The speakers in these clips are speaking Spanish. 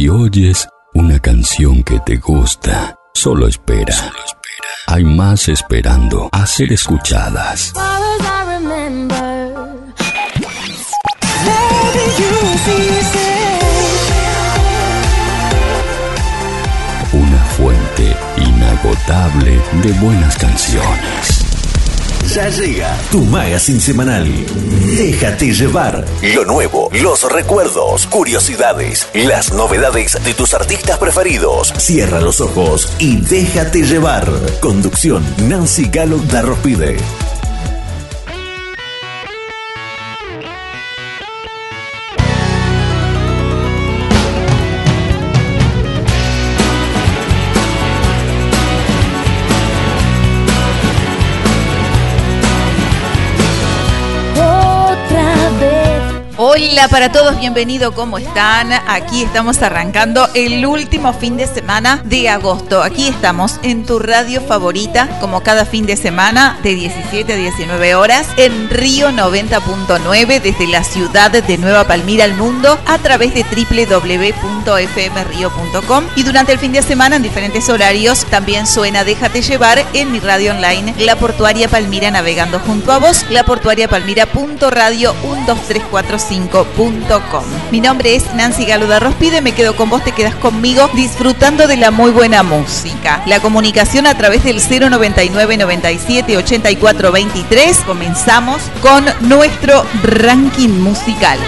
Si oyes una canción que te gusta, solo espera. Solo espera. Hay más esperando a ser escuchadas. Una fuente inagotable de buenas canciones. Ya llega tu magazine semanal. Déjate llevar. Lo nuevo, los recuerdos, curiosidades, las novedades de tus artistas preferidos. Cierra los ojos y déjate llevar. Conducción Nancy Galo Darrospide. Hola para todos, bienvenido, ¿cómo están? Aquí estamos arrancando el último fin de semana de agosto. Aquí estamos en tu radio favorita, como cada fin de semana, de 17 a 19 horas, en Río 90.9, desde la ciudad de Nueva Palmira al mundo, a través de www.fmrio.com. Y durante el fin de semana, en diferentes horarios, también suena Déjate llevar en mi radio online, La Portuaria Palmira, navegando junto a vos, laportuariapalmira.radio 12345 mi nombre es Nancy Galuda Rospide, me quedo con vos, te quedas conmigo disfrutando de la muy buena música. La comunicación a través del 099 97 84 23. Comenzamos con nuestro ranking musical.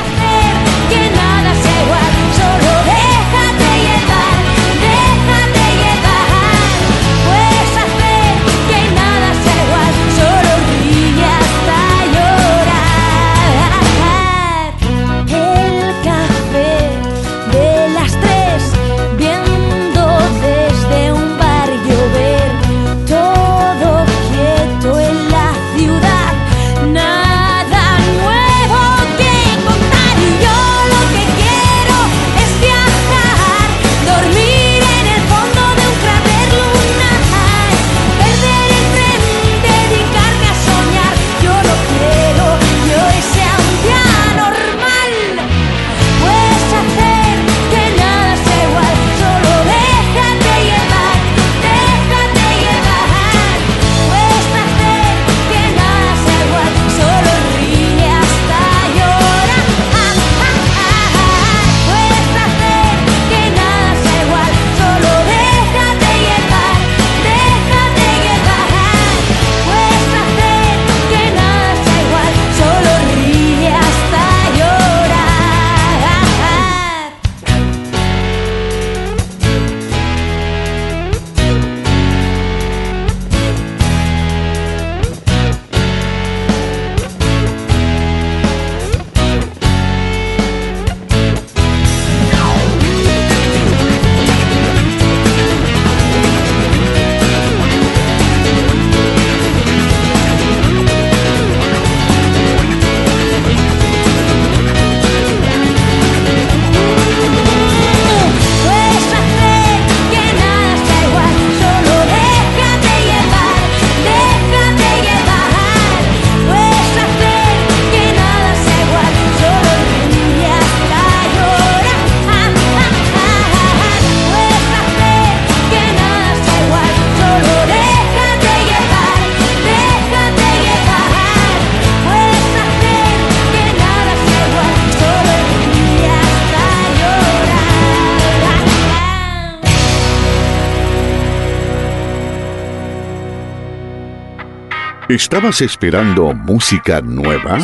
¿Estabas esperando música nueva?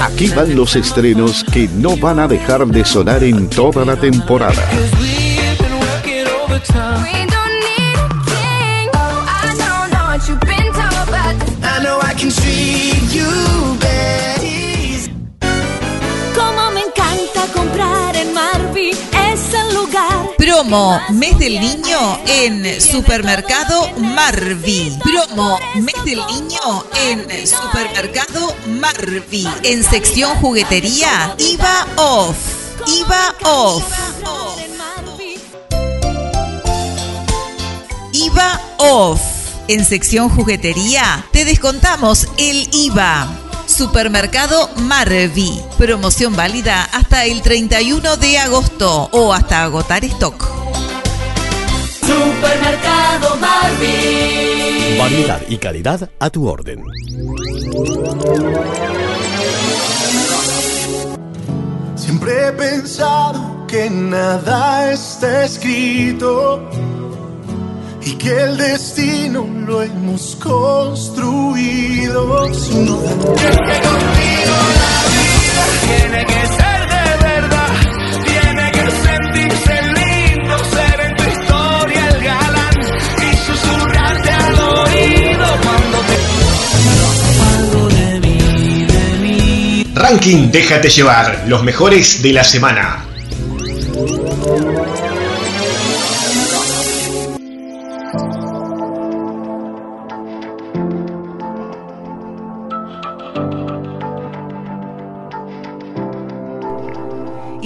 Aquí van los estrenos que no van a dejar de sonar en toda la temporada. Promo Mes del Niño en Supermercado Marvi. Promo Mes del Niño en Supermercado Marvi. En sección juguetería, IVA off. IVA off. IVA off. En sección juguetería, te descontamos el IVA Supermercado Marvi. Promoción válida hasta el 31 de agosto o hasta agotar stock. Supermercado Marvi. Variedad y calidad a tu orden. Siempre he pensado que nada está escrito y que el destino lo hemos construido. Sin duda. que contigo la vida tiene que ser de verdad, tiene que sentirse lindo, ser en tu historia el galán y susurrarte al oído cuando te algo de mí, de mí. Ranking Déjate llevar, los mejores de la semana.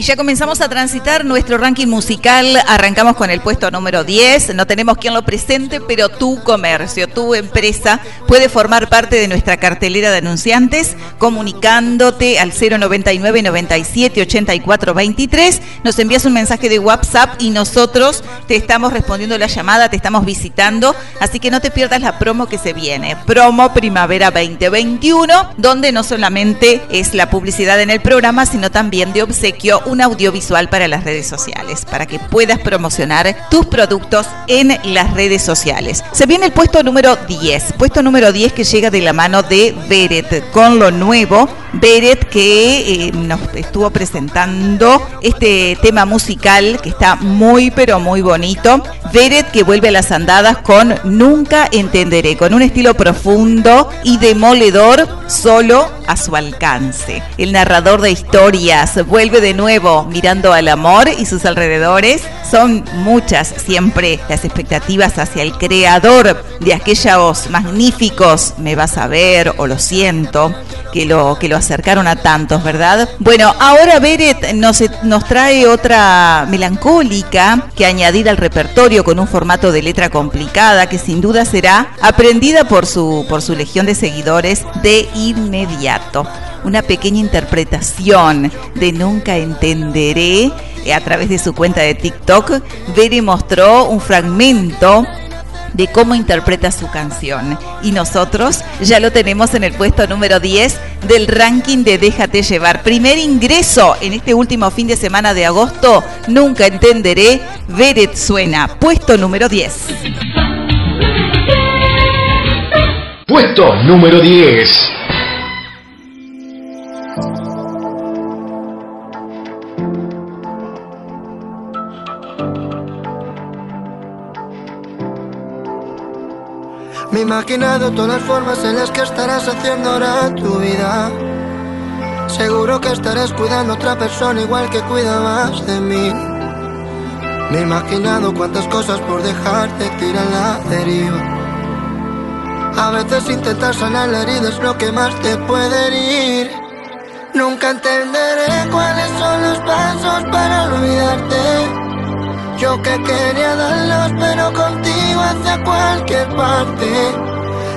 Ya comenzamos a transitar nuestro ranking musical. Arrancamos con el puesto número 10. No tenemos quien lo presente, pero tu comercio, tu empresa puede formar parte de nuestra cartelera de anunciantes comunicándote al 099 97 84 23. Nos envías un mensaje de WhatsApp y nosotros te estamos respondiendo la llamada, te estamos visitando. Así que no te pierdas la promo que se viene. Promo Primavera 2021, donde no solamente es la publicidad en el programa, sino también de obsequio un audiovisual para las redes sociales, para que puedas promocionar tus productos en las redes sociales. Se viene el puesto número 10, puesto número 10 que llega de la mano de Beret con lo nuevo. Beret que eh, nos estuvo presentando este tema musical que está muy pero muy bonito. Beret que vuelve a las andadas con Nunca Entenderé, con un estilo profundo y demoledor solo a su alcance. El narrador de historias vuelve de nuevo mirando al amor y sus alrededores. Son muchas siempre las expectativas hacia el creador de aquellos magníficos Me vas a ver o Lo siento, que lo, que lo acercaron a tantos, ¿verdad? Bueno, ahora Beret nos, nos trae otra melancólica que añadir al repertorio con un formato de letra complicada que sin duda será aprendida por su, por su legión de seguidores de inmediato una pequeña interpretación de Nunca Entenderé eh, a través de su cuenta de TikTok. Bere mostró un fragmento de cómo interpreta su canción. Y nosotros ya lo tenemos en el puesto número 10 del ranking de Déjate llevar. Primer ingreso en este último fin de semana de agosto. Nunca entenderé. Beret suena. Puesto número 10. Puesto número 10. Me he imaginado todas las formas en las que estarás haciendo ahora tu vida. Seguro que estarás cuidando a otra persona igual que cuidabas de mí. Me he imaginado cuántas cosas por dejarte tirar la deriva. A veces intentar sanar la herida es lo que más te puede herir. Nunca entenderé cuáles son los pasos para olvidarte. Yo que quería darlos, pero contigo hacia cualquier parte.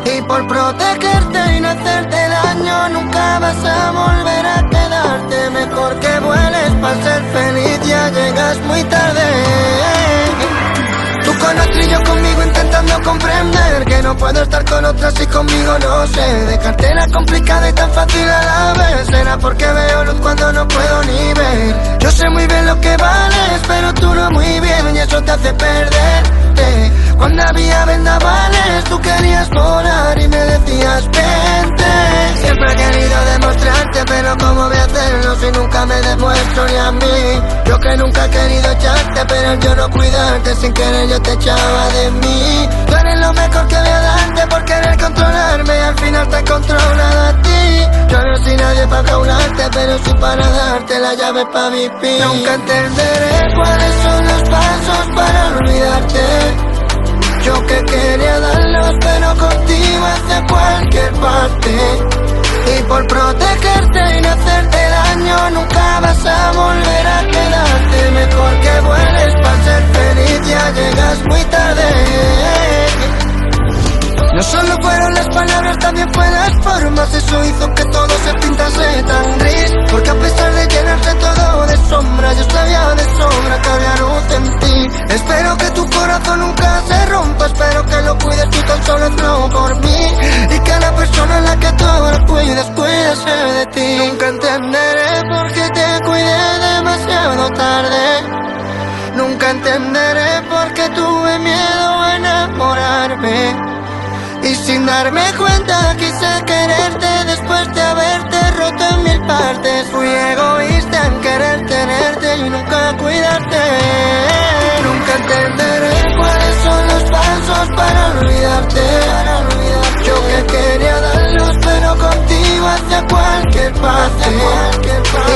Y por protegerte y no hacerte daño, nunca vas a volver a quedarte. Mejor que vueles para ser feliz, ya llegas muy tarde. Yo conmigo intentando comprender que no puedo estar con otras y conmigo no sé. Dejarte era complicada y tan fácil a la vez. Será porque veo luz cuando no puedo ni ver. Yo sé muy bien lo que vales, pero tú no muy bien y eso te hace perderte. Cuando había vendavales, tú querías volar y me decías vente. Siempre he querido demostrarte, pero ¿cómo voy a hacerlo si nunca me demuestro ni a mí? Yo que nunca he querido echarte, pero yo no cuidarte, sin querer yo te echaba de mí. Tú eres lo mejor que voy a darte por querer controlarme al final te he controlado a ti. Yo no soy nadie para caularte, pero sí para darte la llave para vivir. Nunca entenderé cuáles son los pasos para olvidarte. Yo que quería darlos, pero contigo hacia cualquier parte. Y por protegerte y no hacerte daño, nunca vas a volver a quedarte. Mejor que vueles para ser feliz, ya llegas muy tarde. No solo fueron las palabras, también fue las formas. Eso hizo que todo se pintase tan gris. Porque a pesar de llenarse todo de sombra, yo sabía de sobra que había luz en ti. Espero que tu corazón nunca se rompa. Espero que lo cuides tú tan solo, no por mí. Y que la persona en la que tú ahora cuidas, cuídese de ti. Nunca entenderé por qué te cuidé demasiado tarde. Nunca entenderé por qué tuve miedo a enamorarme. Y sin darme cuenta quise quererte después de haberte roto en mil partes. Fui egoísta en querer tenerte y nunca cuidarte. Nunca entenderé cuáles son los pasos para olvidarte. Yo que quería darlos, pero contigo cualquier parte.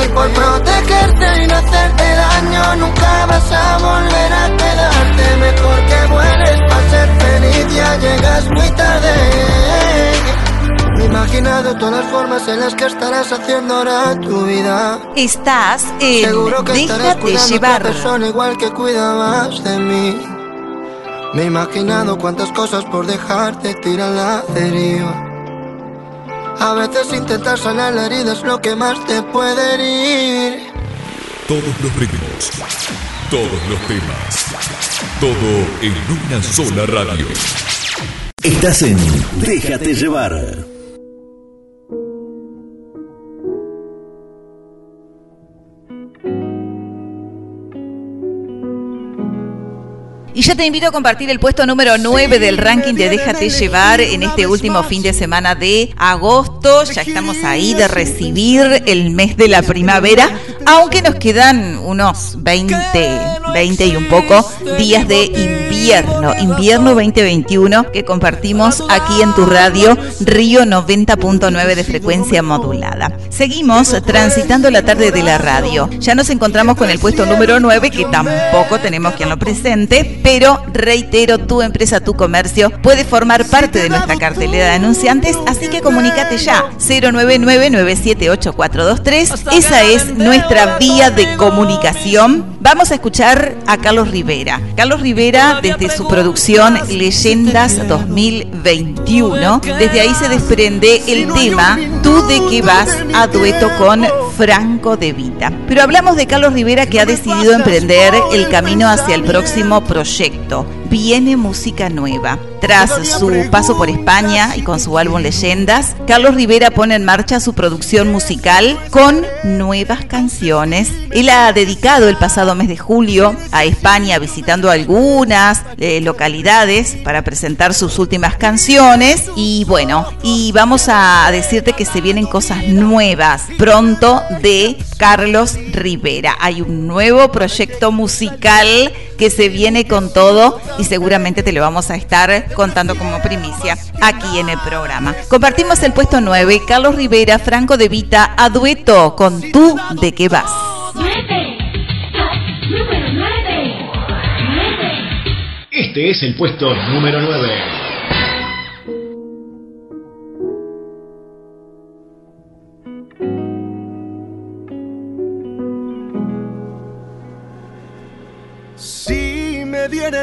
Y por protegerte y no hacerte daño, nunca vas a volver a quedarte. Mejor que vueles para ser feliz, ya llegas muy tarde. Me he imaginado todas las formas en las que estarás haciendo ahora tu vida. Estás en Seguro que estarás cuidando a otra persona igual que cuidabas de mí. Me he imaginado cuántas cosas por dejarte tirar la deriva. A veces intentar sanar la herida es lo que más te puede herir. Todos los ritmos, todos los temas, todo en una sola radio. Estás en Déjate llevar. Ya te invito a compartir el puesto número 9 del ranking de Déjate llevar en este último fin de semana de agosto. Ya estamos ahí de recibir el mes de la primavera, aunque nos quedan unos 20, 20 y un poco días de invierno, invierno 2021 que compartimos aquí en tu radio Río 90.9 de frecuencia modulada. Seguimos transitando la tarde de la radio. Ya nos encontramos con el puesto número 9 que tampoco tenemos quien lo presente, pero reitero, tu empresa, tu comercio puede formar parte de nuestra cartelera de anunciantes, así que comunícate ya 099-978-423. Esa es nuestra vía de comunicación. Vamos a escuchar a Carlos Rivera. Carlos Rivera desde su producción Leyendas 2021, desde ahí se desprende el tema Tú de qué vas a dueto con Franco de Vita. Pero hablamos de Carlos Rivera que ha decidido emprender el camino hacia el próximo proyecto. Viene música nueva. Tras su paso por España y con su álbum Leyendas, Carlos Rivera pone en marcha su producción musical con nuevas canciones. Él ha dedicado el pasado mes de julio a España visitando algunas eh, localidades para presentar sus últimas canciones y bueno, y vamos a decirte que se vienen cosas nuevas pronto de Carlos Rivera. Hay un nuevo proyecto musical que se viene con todo y seguramente te lo vamos a estar contando como primicia aquí en el programa. Compartimos el puesto 9, Carlos Rivera, Franco de Vita, a dueto con Tú de qué vas. Número 9. Este es el puesto número 9.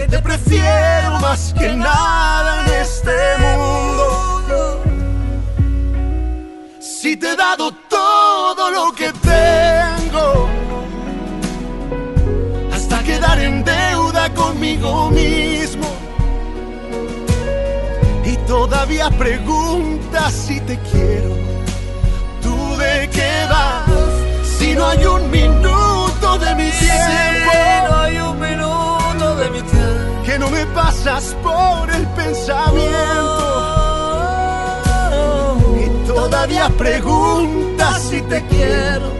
Que te prefiero más que nada en este mundo. Si te he dado todo lo que tengo, hasta quedar en deuda conmigo mismo. Y todavía preguntas si te quiero. ¿Tú de qué vas? Si no hay un minuto de mi tiempo. Pasas por el pensamiento. Y todavía preguntas si te quiero.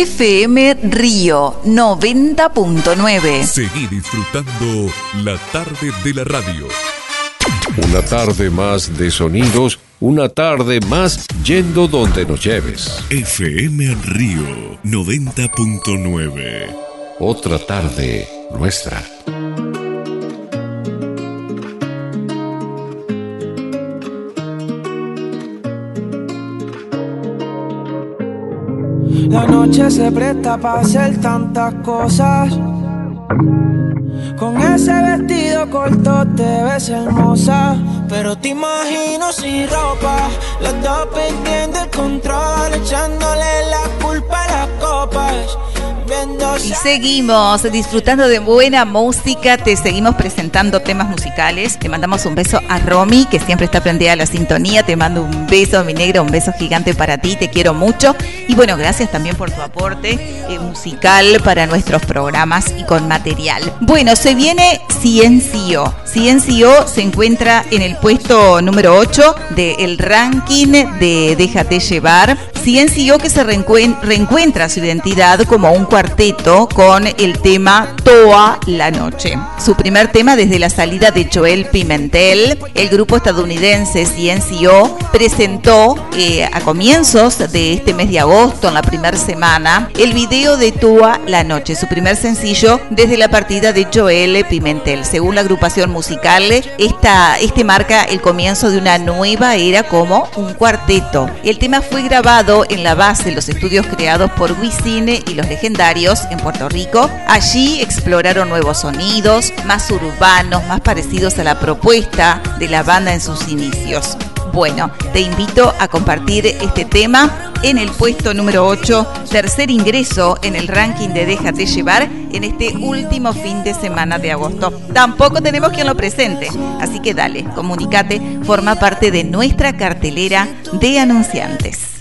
FM Río 90.9. Seguí disfrutando la tarde de la radio. Una tarde más de sonidos, una tarde más yendo donde nos lleves. FM Río 90.9. Otra tarde nuestra. La noche se presta para hacer tantas cosas. Con ese vestido corto te ves hermosa. Pero te imagino sin ropa. Los dos perdiendo el control. Echándole la culpa a las copas. Y seguimos disfrutando de buena música, te seguimos presentando temas musicales. Te mandamos un beso a Romy, que siempre está prendida a la sintonía. Te mando un beso, mi negra, un beso gigante para ti, te quiero mucho. Y bueno, gracias también por tu aporte eh, musical para nuestros programas y con material. Bueno, se viene Ciencio. Ciencio se encuentra en el puesto número 8 del ranking de Déjate llevar. Ciencio que se reencuen- reencuentra su identidad como un con el tema Toa la Noche. Su primer tema desde la salida de Joel Pimentel, el grupo estadounidense CNCO presentó eh, a comienzos de este mes de agosto, en la primera semana, el video de Toa la Noche, su primer sencillo desde la partida de Joel Pimentel. Según la agrupación musical, este marca el comienzo de una nueva era como un cuarteto. El tema fue grabado en la base de los estudios creados por Wisine y los legendarios en Puerto Rico. Allí exploraron nuevos sonidos, más urbanos, más parecidos a la propuesta de la banda en sus inicios. Bueno, te invito a compartir este tema en el puesto número 8, tercer ingreso en el ranking de Déjate llevar en este último fin de semana de agosto. Tampoco tenemos quien lo presente, así que dale, comunícate, forma parte de nuestra cartelera de anunciantes.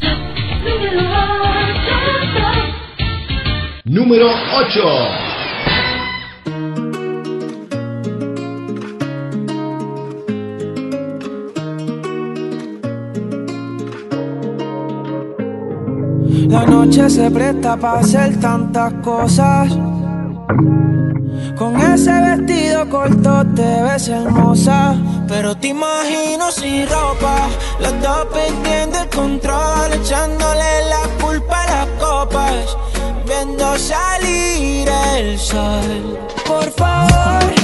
Número 8. La noche se presta para hacer tantas cosas. Con ese vestido corto te ves hermosa. Pero te imagino sin ropa. Los dos perdiendo el control. Echándole la culpa a las copas. Viendo salir el sol. Por favor,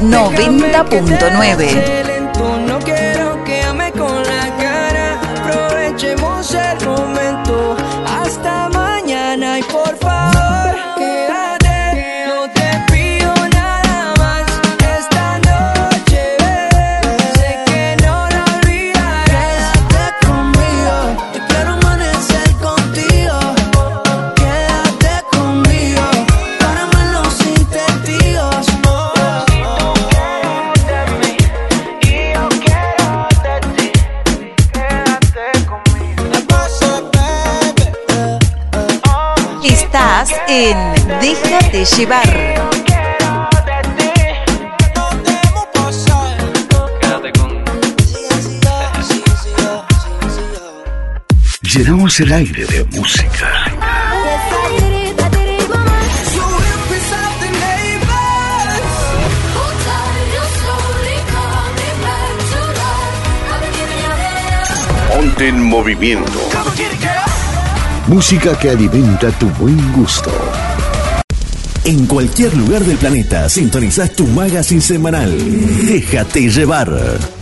90.9. Llevar. Llenamos el aire de música. Ponte en movimiento. Música que alimenta tu buen gusto. En cualquier lugar del planeta sintonizás tu magazine semanal. Déjate llevar.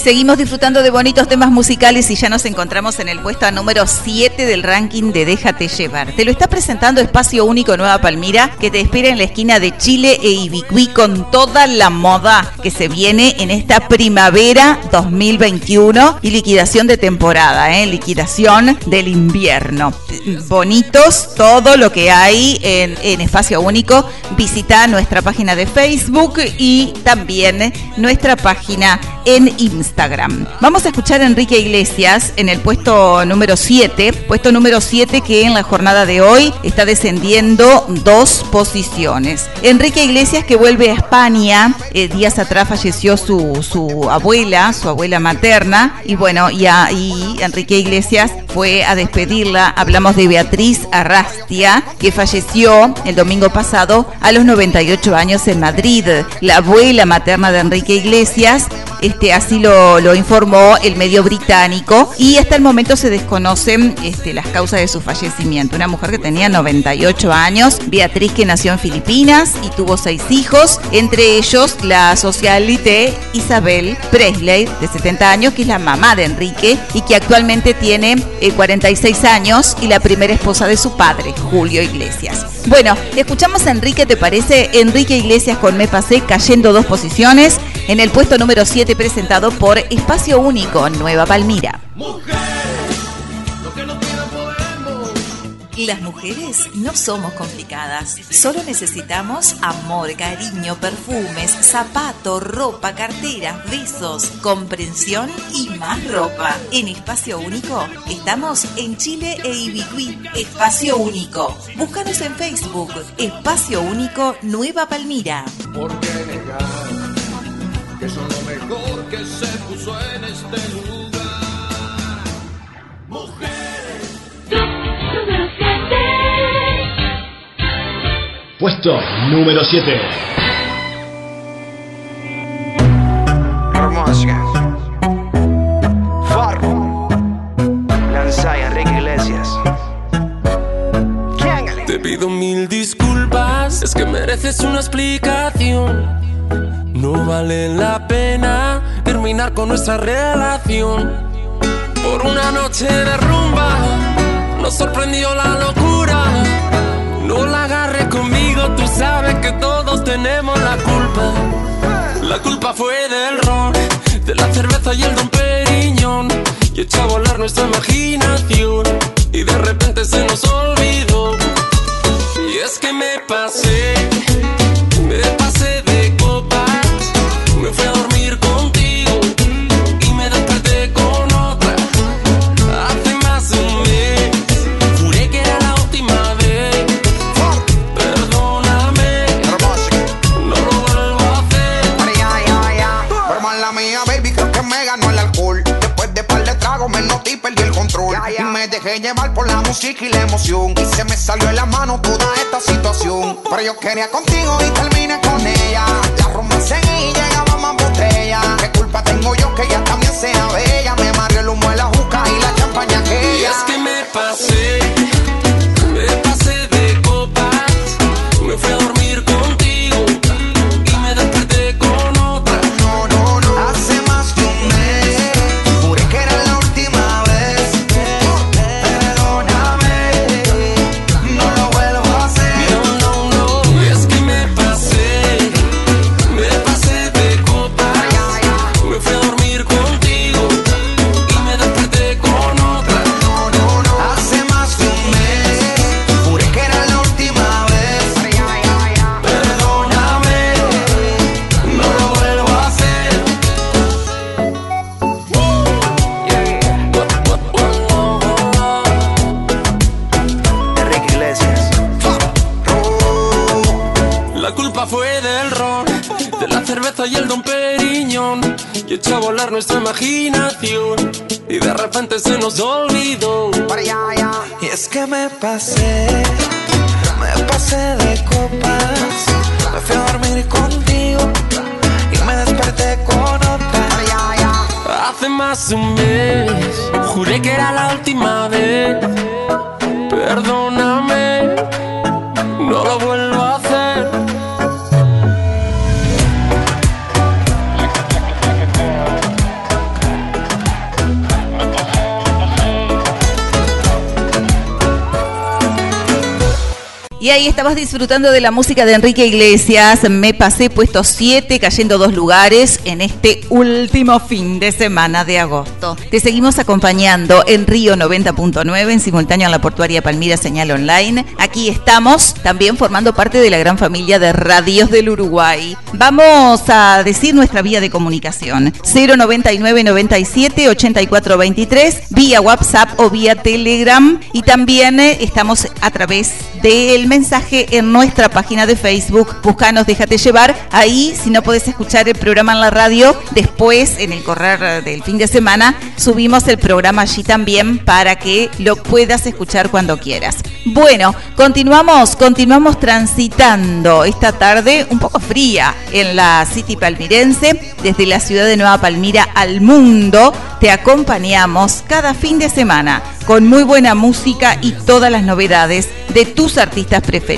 Seguimos disfrutando de bonitos temas musicales y ya nos encontramos en el puesto número 7 del ranking de Déjate llevar. Te lo está presentando Espacio Único Nueva Palmira, que te espera en la esquina de Chile e Ibicuí con toda la moda que se viene en esta primavera 2021 y liquidación de temporada, ¿eh? liquidación del invierno. Bonitos, todo lo que hay en, en Espacio Único. Visita nuestra página de Facebook y también nuestra página en Instagram. Vamos a escuchar a Enrique Iglesias en el puesto número 7, puesto número 7 que en la jornada de hoy está descendiendo dos posiciones. Enrique Iglesias que vuelve a España, eh, días atrás falleció su, su abuela, su abuela materna, y bueno, y, a- y Enrique Iglesias fue a despedirla. Hablamos de Beatriz Arrastia, que falleció el domingo pasado a los 98 años en Madrid. La abuela materna de Enrique Iglesias este, así lo, informó el medio británico y hasta el momento se desconocen este, las causas de su fallecimiento. Una mujer que tenía 98 años, Beatriz que nació en Filipinas y tuvo seis hijos, entre ellos la socialite Isabel Presley, de 70 años, que es la mamá de Enrique y que actualmente tiene eh, 46 años y la primera esposa de su padre, Julio Iglesias. Bueno, escuchamos a Enrique, ¿te parece? Enrique Iglesias con Me Pasé cayendo dos posiciones en el puesto número 7 presentado por Espacio Único Nueva Palmira. Las mujeres no somos complicadas. Solo necesitamos amor, cariño, perfumes, zapatos, ropa, carteras, besos, comprensión y más ropa. En Espacio Único estamos en Chile e Ibicuí. Espacio Único. Búscanos en Facebook. Espacio Único Nueva Palmira. ¿Por qué negar que son lo mejor que se puso en este lugar? Mujeres. Puesto número 7. Hermosa. Farro. Lanzai, Enrique Iglesias. Te pido mil disculpas, es que mereces una explicación. No vale la pena terminar con nuestra relación. Por una noche de rumba, nos sorprendió la locura. No la agarres conmigo, tú sabes que todos tenemos la culpa. La culpa fue del ron, de la cerveza y el don Periñón. Y echó a volar nuestra imaginación. Quería contigo y terminé estabas disfrutando de la música de Enrique Iglesias. Me pasé puesto 7, cayendo dos lugares en este último fin de semana de agosto. Te seguimos acompañando en Río 90.9, en simultáneo en la portuaria Palmira Señal Online. Aquí estamos también formando parte de la gran familia de radios del Uruguay. Vamos a decir nuestra vía de comunicación: 099 97 84 23, vía WhatsApp o vía Telegram. Y también eh, estamos a través del mensaje en nuestra página de Facebook. Búscanos, déjate llevar. Ahí, si no podés escuchar el programa en la radio, después, en el correr del fin de semana, subimos el programa allí también para que lo puedas escuchar cuando quieras. Bueno, continuamos, continuamos transitando esta tarde un poco fría en la City Palmirense, desde la ciudad de Nueva Palmira al mundo. Te acompañamos cada fin de semana con muy buena música y todas las novedades de tus artistas preferidos.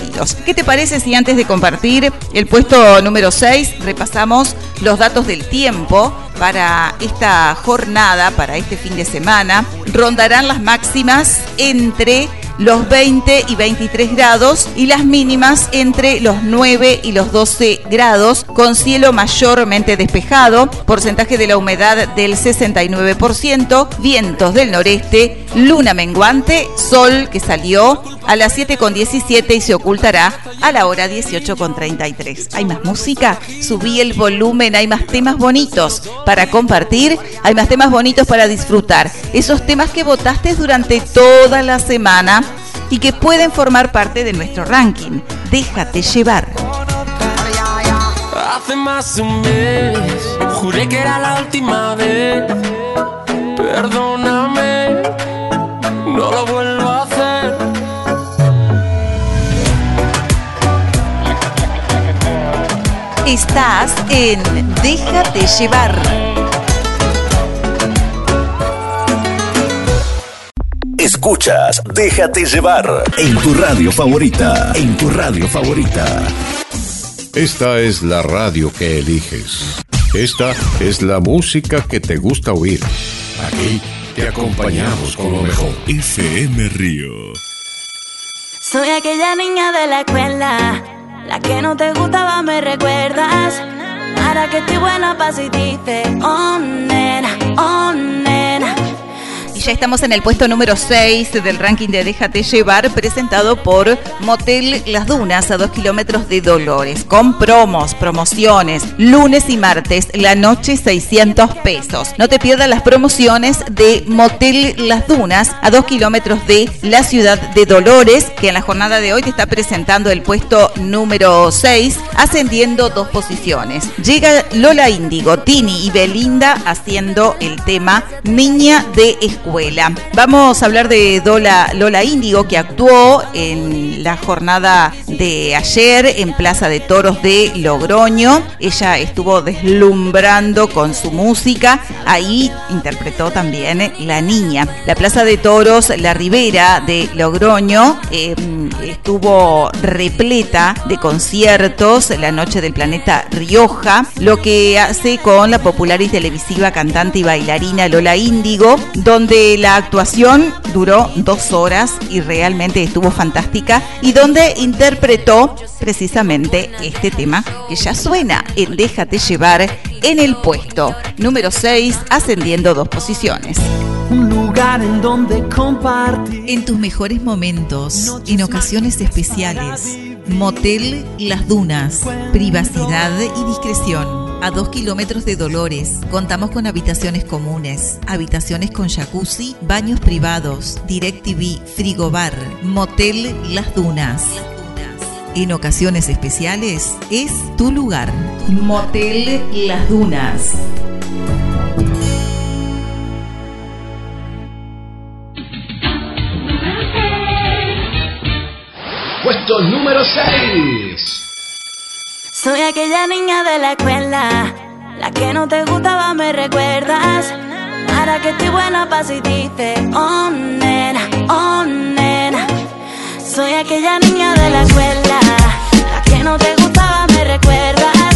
¿Qué te parece si antes de compartir el puesto número 6 repasamos los datos del tiempo para esta jornada, para este fin de semana? Rondarán las máximas entre los 20 y 23 grados y las mínimas entre los 9 y los 12 grados con cielo mayormente despejado, porcentaje de la humedad del 69%, vientos del noreste, luna menguante, sol que salió a las 7.17 y se ocultará a la hora 18.33. ¿Hay más música? Subí el volumen, hay más temas bonitos para compartir, hay más temas bonitos para disfrutar. Esos temas que votaste durante toda la semana y que pueden formar parte de nuestro ranking. Déjate llevar. Hace más de un mes, juré que era la última vez. Perdóname, no lo vuelvo a hacer. Estás en Déjate llevar. Escuchas Déjate llevar en tu radio favorita. En tu radio favorita. Esta es la radio que eliges. Esta es la música que te gusta oír. Aquí te acompañamos con lo mejor. FM Río. Soy aquella niña de la escuela, la que no te gustaba, me recuerdas. Ahora que estoy buena pa' si dice, oh nena, oh nena. Ya estamos en el puesto número 6 del ranking de Déjate llevar, presentado por Motel Las Dunas, a 2 kilómetros de Dolores, con promos, promociones, lunes y martes, la noche 600 pesos. No te pierdas las promociones de Motel Las Dunas, a 2 kilómetros de la ciudad de Dolores, que en la jornada de hoy te está presentando el puesto número 6, ascendiendo dos posiciones. Llega Lola Índigo, Tini y Belinda haciendo el tema Niña de Escuela. Vamos a hablar de Lola, Índigo, que actuó en la jornada de ayer en Plaza de Toros de Logroño. Ella estuvo deslumbrando con su música. Ahí interpretó también La Niña. La Plaza de Toros, la Ribera de Logroño, eh, estuvo repleta de conciertos la noche del planeta Rioja, lo que hace con la popular y televisiva cantante y bailarina Lola Índigo, donde la actuación duró dos horas y realmente estuvo fantástica y donde interpretó precisamente este tema que ya suena en Déjate llevar en el puesto número 6 ascendiendo dos posiciones. Un lugar en donde compartir. En tus mejores momentos, en ocasiones especiales, Motel Las Dunas, privacidad y discreción. A dos kilómetros de Dolores, contamos con habitaciones comunes, habitaciones con jacuzzi, baños privados, DirecTV, frigobar, Motel Las Dunas. En ocasiones especiales es tu lugar. Motel Las Dunas. Puesto número 6. Soy aquella niña de la escuela, la que no te gustaba, me recuerdas. Ahora que estoy buena pa' si dice, oh nena, oh nena. Soy aquella niña de la escuela, la que no te gustaba, me recuerdas.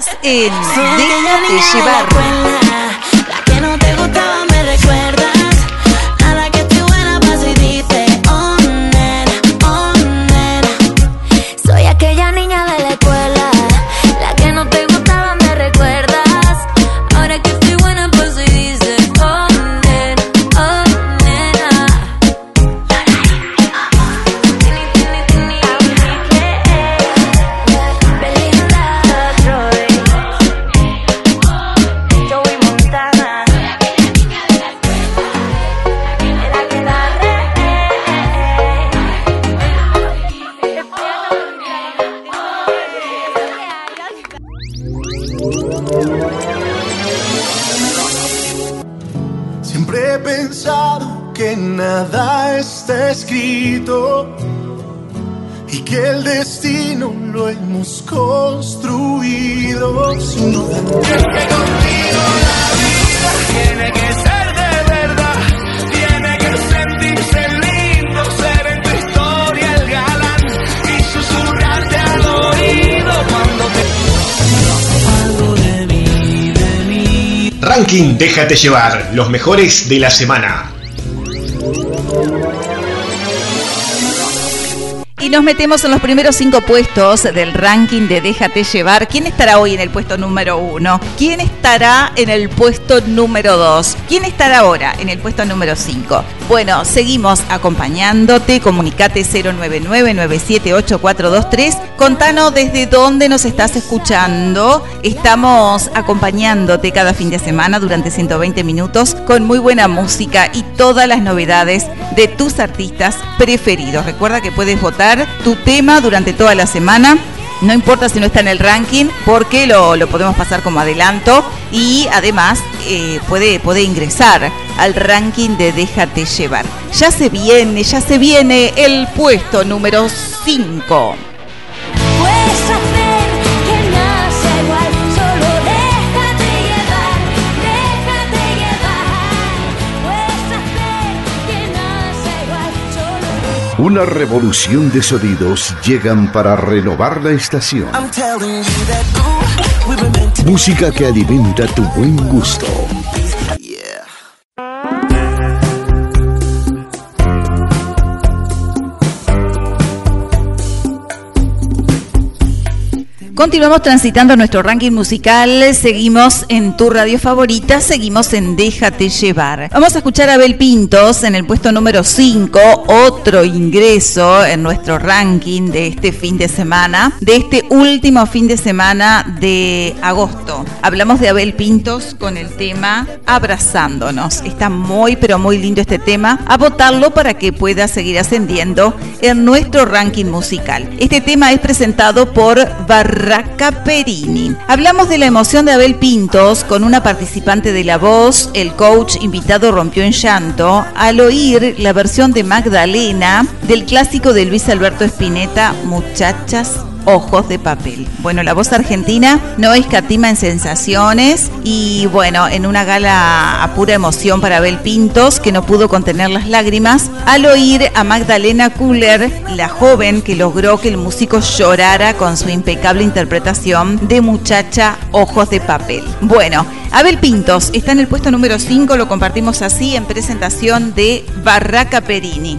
Estás en Déjate llevar. Llevar, los mejores de la semana. Y nos metemos en los primeros cinco puestos del ranking de Déjate llevar. ¿Quién estará hoy en el puesto número uno? ¿Quién estará en el puesto número dos? ¿Quién estará ahora en el puesto número cinco? Bueno, seguimos acompañándote. Comunicate 099-978-423. Contanos desde dónde nos estás escuchando. Estamos acompañándote cada fin de semana durante 120 minutos con muy buena música y todas las novedades de tus artistas preferidos. Recuerda que puedes votar tu tema durante toda la semana. No importa si no está en el ranking, porque lo, lo podemos pasar como adelanto y además eh, puede, puede ingresar al ranking de Déjate llevar. Ya se viene, ya se viene el puesto número 5. Puedes hacer que nace igual, solo déjate llevar, déjate llevar. Puedes hacer que nace igual, solo Una revolución de sonidos llegan para renovar la estación. Música que alimenta tu buen gusto. Continuamos transitando nuestro ranking musical, seguimos en tu radio favorita, seguimos en Déjate llevar. Vamos a escuchar a Abel Pintos en el puesto número 5, otro ingreso en nuestro ranking de este fin de semana, de este último fin de semana de agosto. Hablamos de Abel Pintos con el tema Abrazándonos. Está muy pero muy lindo este tema. A votarlo para que pueda seguir ascendiendo en nuestro ranking musical. Este tema es presentado por Barraca Perini. Hablamos de la emoción de Abel Pintos con una participante de La Voz. El coach invitado rompió en llanto al oír la versión de Magdalena del clásico de Luis Alberto Spinetta, Muchachas Ojos de papel. Bueno, la voz argentina no escatima en sensaciones y bueno, en una gala a pura emoción para Abel Pintos, que no pudo contener las lágrimas, al oír a Magdalena Kuller, la joven que logró que el músico llorara con su impecable interpretación de Muchacha Ojos de papel. Bueno, Abel Pintos está en el puesto número 5, lo compartimos así en presentación de Barraca Perini.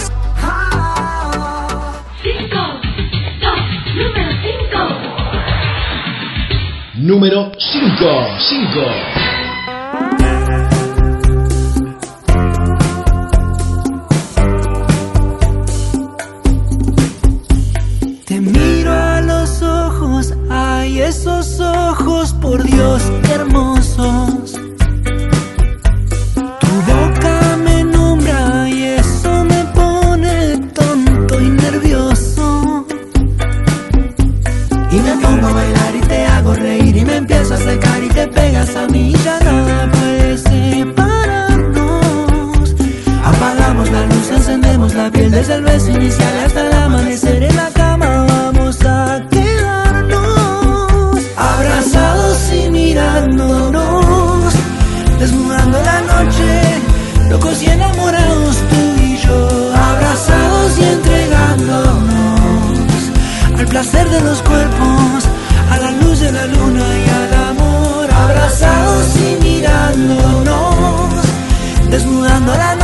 Número 5. 5. Te miro a los ojos, ay, esos ojos, por Dios, qué hermosos. Desde el beso inicial hasta el amanecer en la cama. Vamos a quedarnos abrazados y mirándonos, desnudando la noche, locos y enamorados tú y yo, abrazados y entregándonos al placer de los cuerpos, a la luz de la luna y al amor, abrazados y mirándonos, desnudando la noche,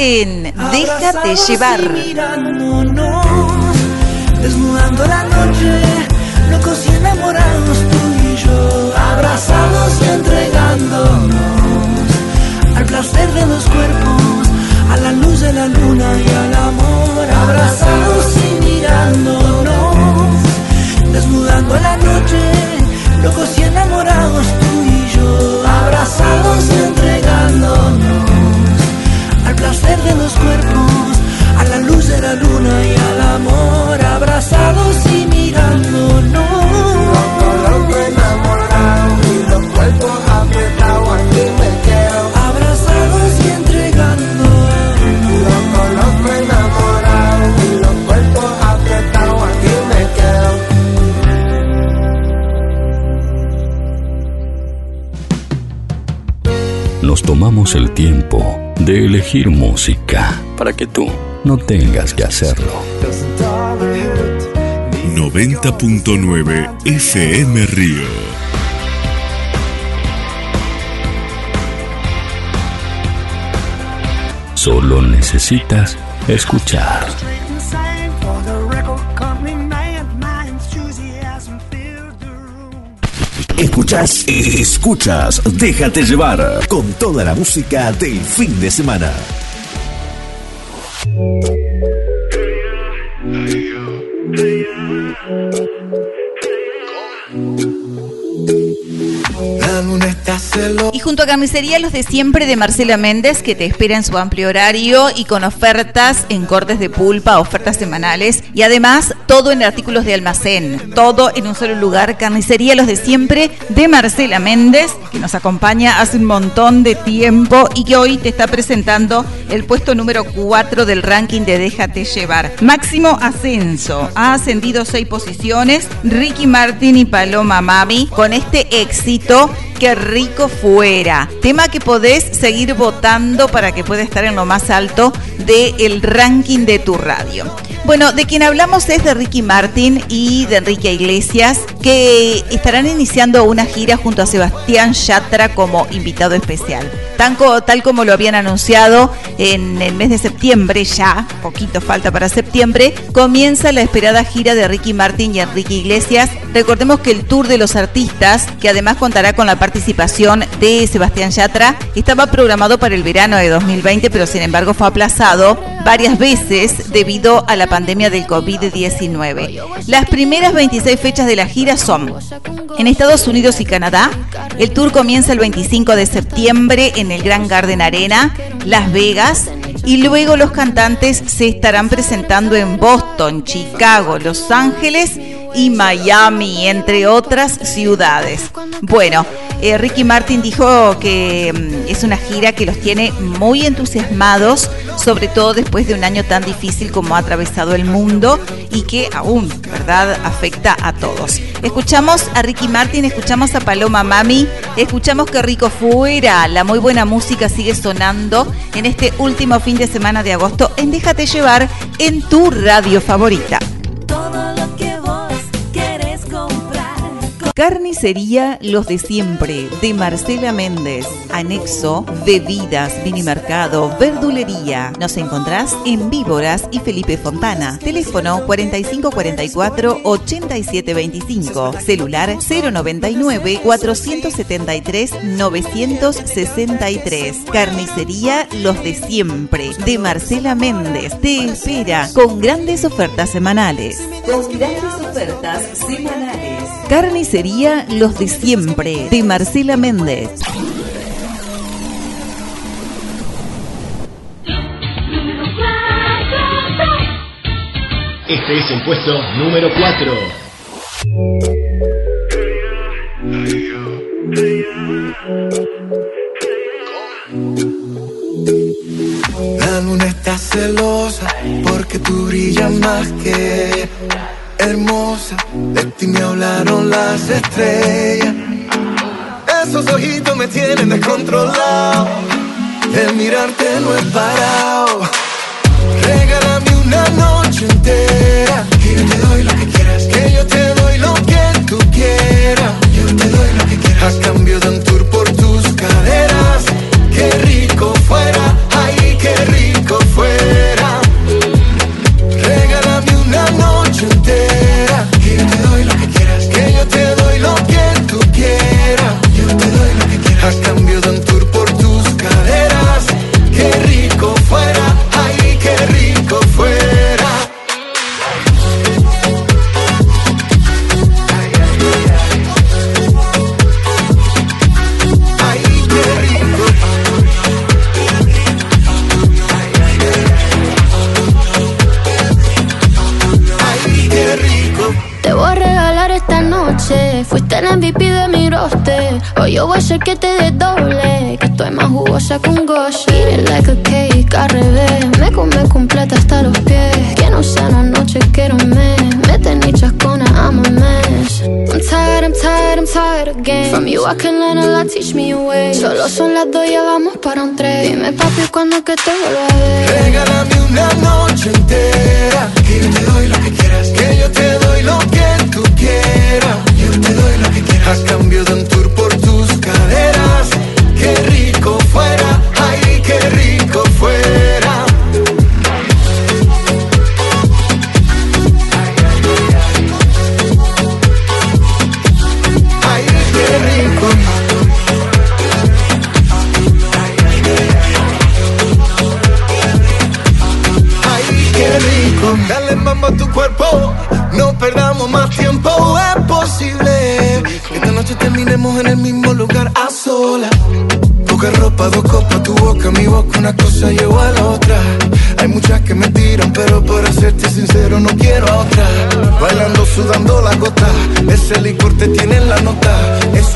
en Déjate llevar. mirándonos, desnudando la noche, elegir música para que tú no tengas que hacerlo. 90.9 FM Río. Solo necesitas escuchar. Escuchas, escuchas, déjate llevar con toda la música del fin de semana. Y junto a Carnicería Los de Siempre de Marcela Méndez, que te espera en su amplio horario y con ofertas en cortes de pulpa, ofertas semanales y además todo en artículos de almacén, todo en un solo lugar. Carnicería Los de Siempre de Marcela Méndez, que nos acompaña hace un montón de tiempo y que hoy te está presentando el puesto número 4 del ranking de Déjate Llevar. Máximo ascenso, ha ascendido seis posiciones. Ricky Martin y Paloma Mami con este éxito Qué rico fuera. Tema que podés seguir votando para que pueda estar en lo más alto del ranking de tu radio. Bueno, de quien hablamos es de Ricky Martin y de Enrique Iglesias, que estarán iniciando una gira junto a Sebastián Yatra como invitado especial. Tal como lo habían anunciado en el mes de septiembre, ya, poquito falta para septiembre, comienza la esperada gira de Ricky Martin y Enrique Iglesias. Recordemos que el tour de los artistas, que además contará con la participación de Sebastián Yatra, estaba programado para el verano de 2020, pero sin embargo fue aplazado varias veces debido a la pandemia del COVID-19. Las primeras 26 fechas de la gira son en Estados Unidos y Canadá. El tour comienza el 25 de septiembre en el Grand Garden Arena, Las Vegas, y luego los cantantes se estarán presentando en Boston, Chicago, Los Ángeles y Miami, entre otras ciudades. Bueno, eh, Ricky Martin dijo que mm, es una gira que los tiene muy entusiasmados, sobre todo después de un año tan difícil como ha atravesado el mundo y que aún, ¿verdad?, afecta a todos. Escuchamos a Ricky Martin, escuchamos a Paloma Mami, escuchamos que rico fuera, la muy buena música sigue sonando en este último fin de semana de agosto en Déjate llevar en tu radio favorita. Carnicería Los de Siempre, de Marcela Méndez. Anexo, bebidas, minimercado, verdulería. Nos encontrás en Víboras y Felipe Fontana. Teléfono 4544-8725. Celular 099-473-963. Carnicería Los de Siempre, de Marcela Méndez. Te espera con grandes ofertas semanales. Con grandes ofertas semanales. Carnicería los de Siempre, de Marcela Méndez. Este es el puesto número 4. La luna está celosa porque tú brillas más que hermosa, de ti me hablaron las estrellas. Esos ojitos me tienen descontrolado, el mirarte no es parado. Regálame una noche entera, que yo te doy lo que quieras, que yo te doy lo que tú quieras. Yo te doy lo que quieras, a cambio de un tour por tus caderas. Qué rico fuera, Hoy yo voy a hacer que te des doble. Que estoy más jugosa que un gosh. Eat it like a cake al revés. Me come completa hasta los pies. Que no sea una noche, quiero un mes. Mete ni chascona, I'm a mess. I'm tired, I'm tired, I'm tired again. From you I can learn a lot, teach me your way. Solo son las dos, ya vamos para un tres. Dime papi, cuando que te vuelva a ver. Regálame una noche entera, que yo te doy lo que quieras, que yo te doy lo que tú quieras. Yo te doy lo que quieras, a cambio de un tour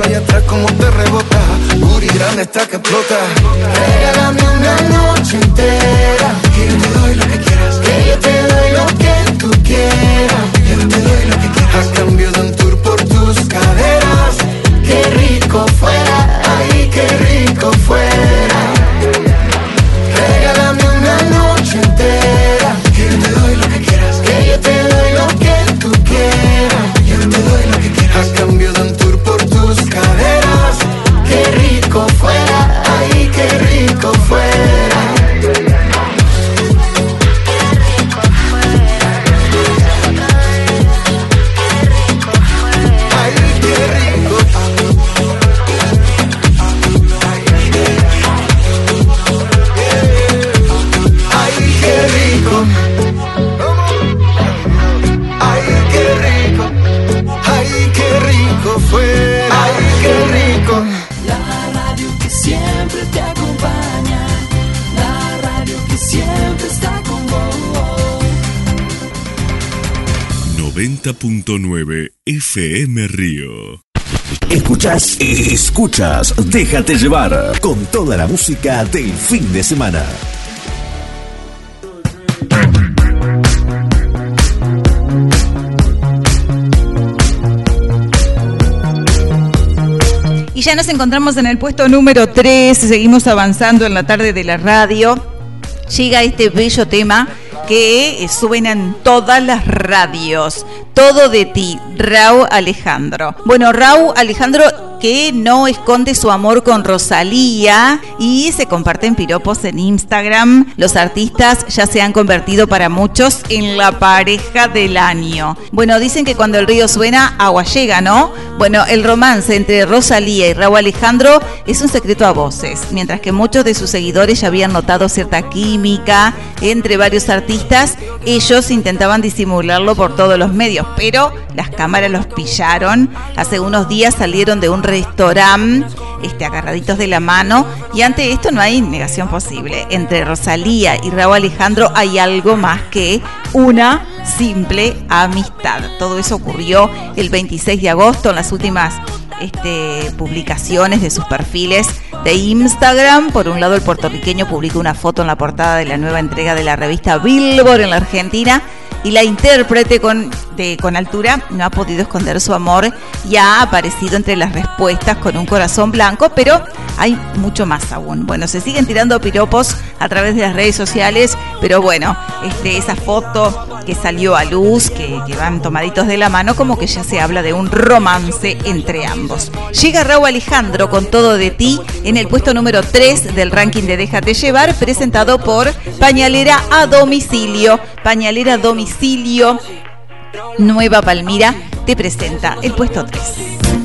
allá atrás como te rebota, Guri grande está que explota. Regálame 90.9 FM Río. Escuchas, escuchas, déjate llevar con toda la música del fin de semana. Y ya nos encontramos en el puesto número 3, seguimos avanzando en la tarde de la radio. Llega este bello tema que eh, suena en todas las radios. Todo de ti, Raúl Alejandro. Bueno, Raúl Alejandro que no esconde su amor con Rosalía y se comparten piropos en Instagram. Los artistas ya se han convertido para muchos en la pareja del año. Bueno, dicen que cuando el río suena, agua llega, ¿no? Bueno, el romance entre Rosalía y Raúl Alejandro es un secreto a voces, mientras que muchos de sus seguidores ya habían notado cierta química entre varios artistas, ellos intentaban disimularlo por todos los medios, pero las cámaras los pillaron. Hace unos días salieron de un restaurante este, agarraditos de la mano y ante esto no hay negación posible. Entre Rosalía y Raúl Alejandro hay algo más que una simple amistad. Todo eso ocurrió el 26 de agosto en las últimas este, publicaciones de sus perfiles de Instagram. Por un lado, el puertorriqueño publicó una foto en la portada de la nueva entrega de la revista Billboard en la Argentina y la intérprete con, con altura no ha podido esconder su amor y ha aparecido entre las respuestas con un corazón blanco, pero hay mucho más aún. Bueno, se siguen tirando piropos a través de las redes sociales, pero bueno, este, esa foto que salió a luz, que, van tomaditos de la mano, como que ya se habla de un romance entre ambos. Llega Raúl Alejandro con todo de ti en el puesto número 3 del ranking de Déjate llevar, presentado por Pañalera a domicilio. Pañalera a domicilio, Nueva Palmira, te presenta el puesto 3.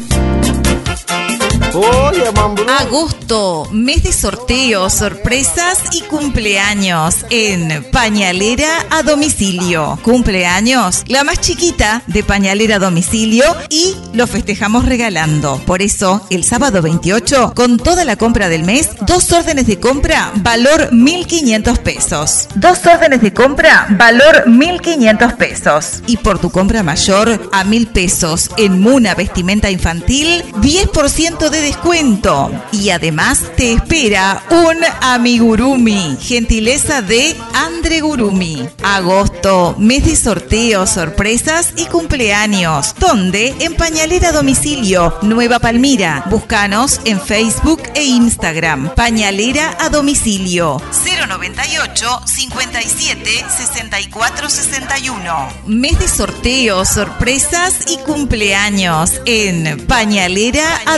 Agosto, mes de sorteos, sorpresas y cumpleaños en Pañalera a domicilio. Cumpleaños, la más chiquita de Pañalera a domicilio y lo festejamos regalando. Por eso, el sábado 28, con toda la compra del mes, dos órdenes de compra, valor 1.500 pesos. Dos órdenes de compra, valor 1.500 pesos. Y por tu compra mayor a 1.000 pesos en Muna Vestimenta Infantil, 10% de descuento. Y además te espera un amigurumi, gentileza de Andre Gurumi. Agosto, mes de sorteos, sorpresas y cumpleaños. ¿Dónde? En Pañalera Domicilio, Nueva Palmira. Búscanos en Facebook e Instagram. Pañalera a domicilio. 098 57 64 61. Mes de sorteos, sorpresas y cumpleaños en Pañalera a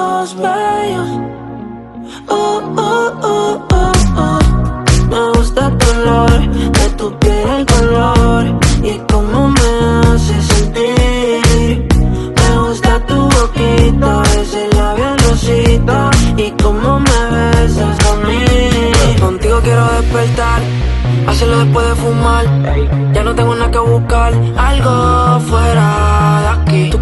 ojos bellos. Oh, oh, oh, oh. Me gusta el color de tu piel, el color y cómo me hace sentir. Me gusta tu boquita, ese labial rosita y cómo me besas a mí. Contigo quiero despertar, hacerlo después de fumar. Ya no tengo nada que buscar, algo fuera de aquí.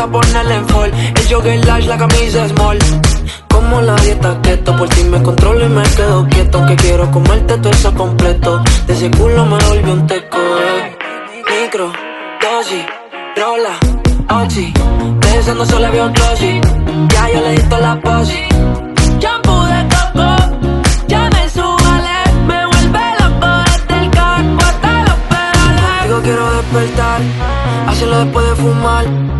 gusta ponerle en fall. El jogger large, la camisa small. Como la dieta keto, por ti me controlo y me quedo quieto. Que quiero comerte todo eso completo. De ese culo me volvió un teco. eh. Micro, dosis, rola, oxi. Pensando solo había un glossy. Ya yo le di toda la posi. Shampoo de coco, ya me subale. Me vuelve loco desde el carro hasta los pedales. Digo quiero despertar, hacerlo después de fumar.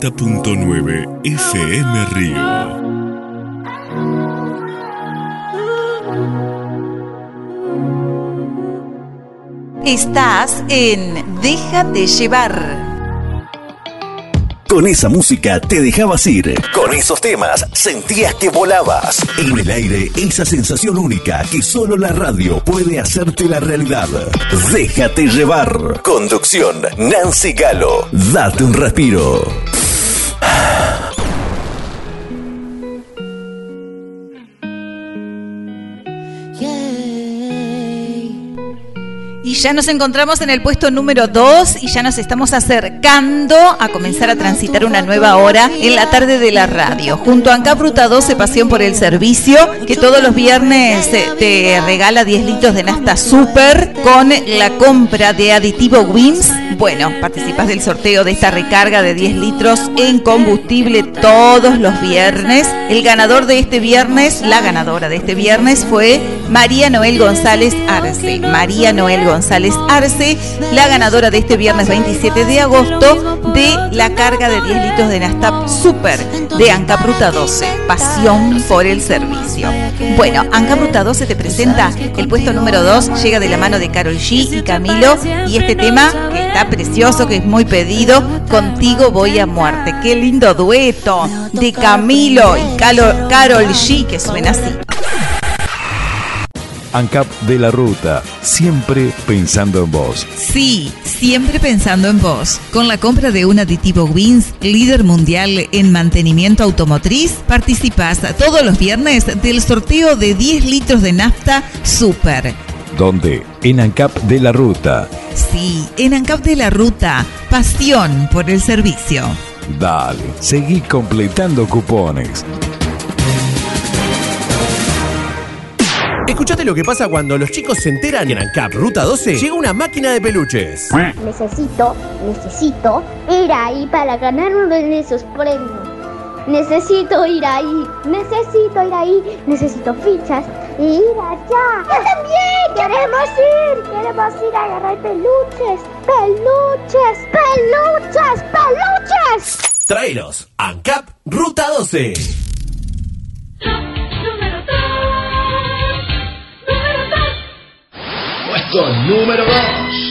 90.9 FM Río. Estás en Déjate llevar. Con esa música te dejabas ir. Con esos temas sentías que volabas. En el aire, esa sensación única que solo la radio puede hacerte la realidad. Déjate llevar. Conducción, Nancy Galo. Date un respiro. Ya nos encontramos en el puesto número 2 y ya nos estamos acercando a comenzar a transitar una nueva hora en la tarde de la radio. Junto a ANCAP Ruta 12, Pasión por el Servicio, que todos los viernes eh, te regala 10 litros de nafta super con la compra de aditivo WIMS. Bueno, participas del sorteo de esta recarga de 10 litros en combustible todos los viernes. El ganador de este viernes, la ganadora de este viernes fue María Noel González Arce. María Noel González Arce, la ganadora de este viernes 27 de agosto de la carga de 10 litros de Nastap Super de Anca Ruta 12. Pasión por el servicio. Bueno, Anca Ruta 12 te presenta el puesto número 2, llega de la mano de Carol G y Camilo y este tema que está precioso, que es muy pedido, Contigo voy a muerte. Qué lindo dueto de Camilo y Carol G que suena así. ANCAP de la Ruta, siempre pensando en vos. Sí, siempre pensando en vos. Con la compra de un aditivo Wins, líder mundial en mantenimiento automotriz, participas todos los viernes del sorteo de 10 litros de nafta Super. ¿Dónde? En ANCAP de la Ruta. Sí, en ANCAP de la Ruta, pasión por el servicio. Dale, seguí completando cupones. Escuchate lo que pasa cuando los chicos se enteran en ANCAP Ruta 12 llega una máquina de peluches. Necesito, necesito ir ahí para ganar uno de esos premios. Necesito ir ahí, necesito ir ahí, necesito fichas y ir allá. ¡Yo también! ¡Queremos ir! ¡Queremos ir a agarrar peluches! ¡Peluches! ¡Peluches! ¡Peluches! Tráelos, ANCAP Ruta 12. número 2.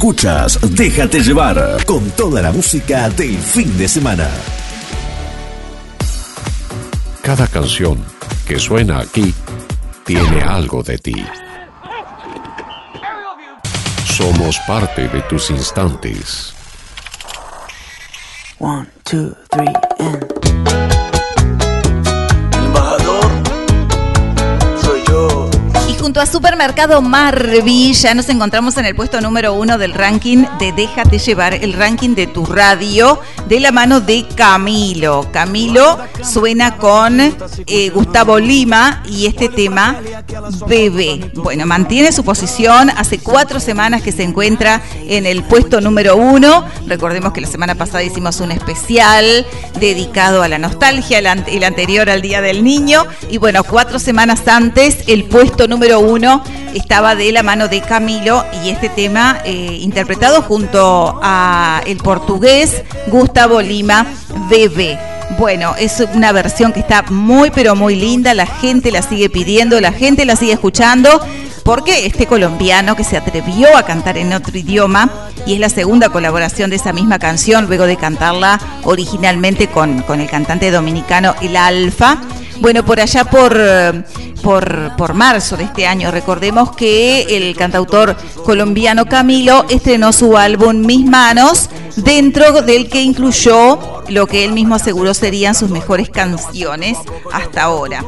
escuchas Déjate llevar con toda la música del fin de semana. Cada canción que suena aquí tiene algo de ti. Somos parte de tus instantes. One, two, three, and... Junto a Supermercado Marvilla nos encontramos en el puesto número uno del ranking de Déjate llevar, el ranking de tu radio, de la mano de Camilo. Camilo suena con eh, Gustavo Lima y este tema Bebé. Bueno, mantiene su posición, hace cuatro semanas que se encuentra en el puesto número uno. Recordemos que la semana pasada hicimos un especial dedicado a la nostalgia, el, anterior al Día del Niño. Y bueno, cuatro semanas antes, el puesto número 1 estaba de la mano de Camilo y este tema eh, interpretado junto a el portugués Gustavo Lima Bebé. Bueno, es una versión que está muy pero muy linda, la gente la sigue pidiendo, la gente la sigue escuchando, porque este colombiano que se atrevió a cantar en otro idioma, y es la segunda colaboración de esa misma canción, luego de cantarla originalmente con, con el cantante dominicano El Alfa, bueno, por allá por, por, por marzo de este año, recordemos que el cantautor colombiano Camilo estrenó su álbum Mis Manos, dentro del que incluyó lo que él mismo aseguró serían sus mejores canciones hasta ahora.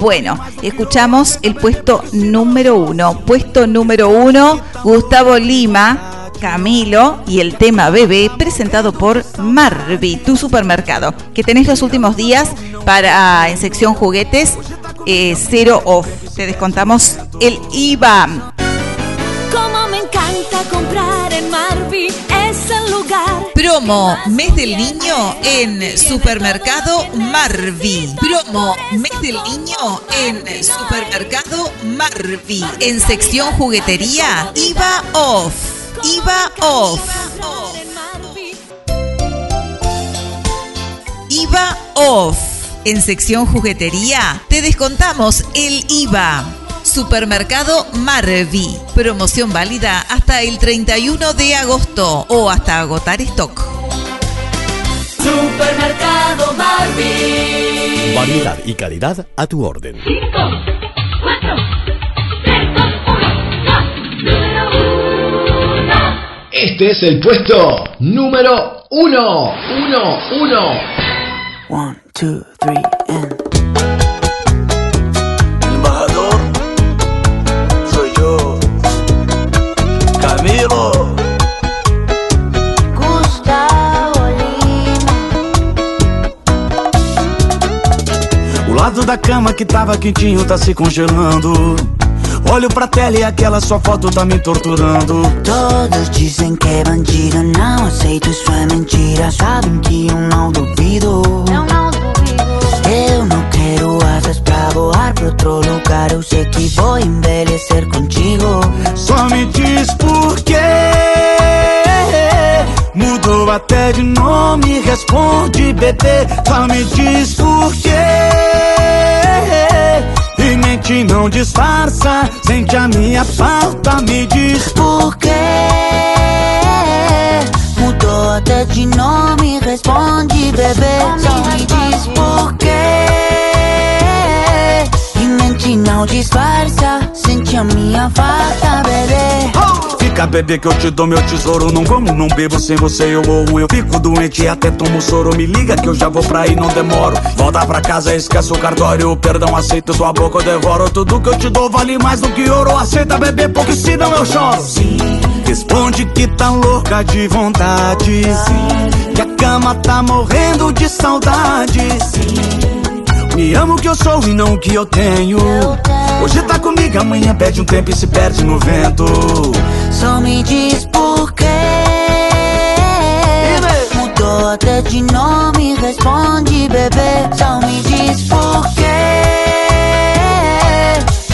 Bueno, escuchamos el puesto número uno. Puesto número uno, Gustavo Lima. Camilo y el tema bebé presentado por Marvi, tu supermercado, que tenés los últimos días para en sección juguetes eh, cero off. Te descontamos el IVA. Como me encanta comprar en Marvi, es el lugar. Promo Mes del Niño en Supermercado Marvi. Promo Mes del Niño en Supermercado Marvi. En sección juguetería, IVA off. IVA off. IVA off. En sección juguetería, te descontamos el IVA. Supermercado Marvi. Promoción válida hasta el 31 de agosto o hasta agotar stock. Supermercado Marvi. Variedad y calidad a tu orden. Este es el puesto número uno. Uno, uno. One, two, three, and. Embajador, soy yo, Camilo. Gustavo O lado da cama que tava quentinho tá se congelando. Olho pra tela e aquela sua foto tá me torturando. Todos dizem que é bandido, não aceito, isso é mentira. Sabem que eu não duvido. Eu não duvido. Eu não quero asas pra voar pra outro lugar. Eu sei que vou envelhecer contigo. Só me diz por quê. Mudou até de nome, responde bebê. Só me diz por quê. E mente não disfarça, sente a minha falta, me diz por quê. Mudou até de nome, responde bebê. Só me diz por quê. E mente não disfarça, sente a minha falta, bebê. Fica bebê que eu te dou meu tesouro. Não como, não bebo, sem você eu morro Eu fico doente e até tomo soro. Me liga que eu já vou pra aí, não demoro. Volta pra casa, esquece o cartório. Perdão, aceito tua boca, eu devoro. Tudo que eu te dou vale mais do que ouro. Aceita bebê, porque senão eu choro. Sim, responde que tá louca de vontade. Sim, que a cama tá morrendo de saudade. Sim, me amo que eu sou e não o que eu tenho. Hoje tá comigo, amanhã perde um tempo e se perde no vento Só me diz por quê. Mudou até de nome, responde bebê. Só me diz por quê.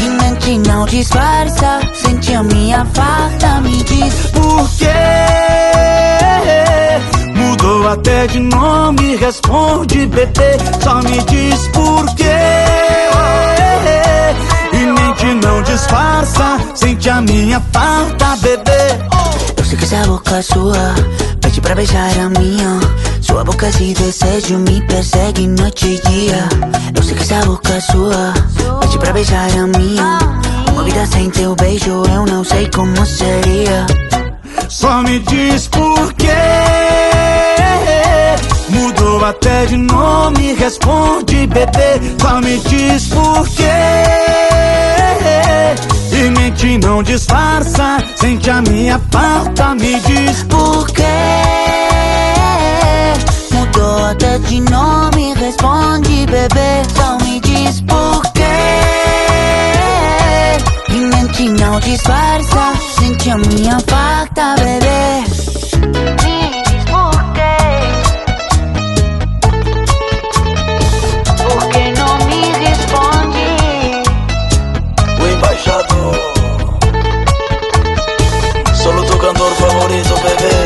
E mente não disfarça, sente a minha falta, me diz por quê. Mudou até de nome, responde bebê. Só me diz por E mente não disfarça, sente a minha falta, bebê. Eu sei que essa boca é sua pede pra beijar a minha. Sua boca de desejo me persegue noite e dia. Eu sei que essa boca é sua pede pra beijar a minha. Uma vida sem teu beijo eu não sei como seria. Só me diz por quê. Mudou até de nome, responde bebê. Só me diz por quê. E mente não disfarça, sente a minha falta, me diz por quê. Mudou até de nome, responde bebê. Só me diz por quê. E mente não disfarça, sente a minha falta, bebê. Me diz por quê. cantor favorito, bebé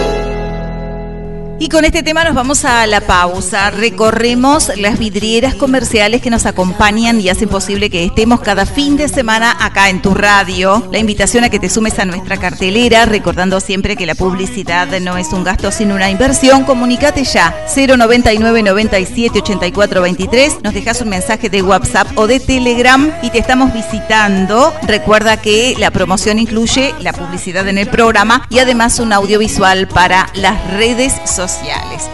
con este tema nos vamos a la pausa. Recorremos las vidrieras comerciales que nos acompañan y hacen posible que estemos cada fin de semana acá en tu radio. La invitación a que te sumes a nuestra cartelera, recordando siempre que la publicidad no es un gasto sino una inversión. Comunicate ya 099 97 84 23. Nos dejas un mensaje de WhatsApp o de Telegram y te estamos visitando. Recuerda que la promoción incluye la publicidad en el programa y además un audiovisual para las redes sociales.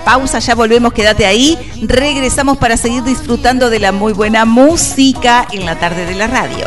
Pausa, ya volvemos, quédate ahí. Regresamos para seguir disfrutando de la muy buena música en la tarde de la radio.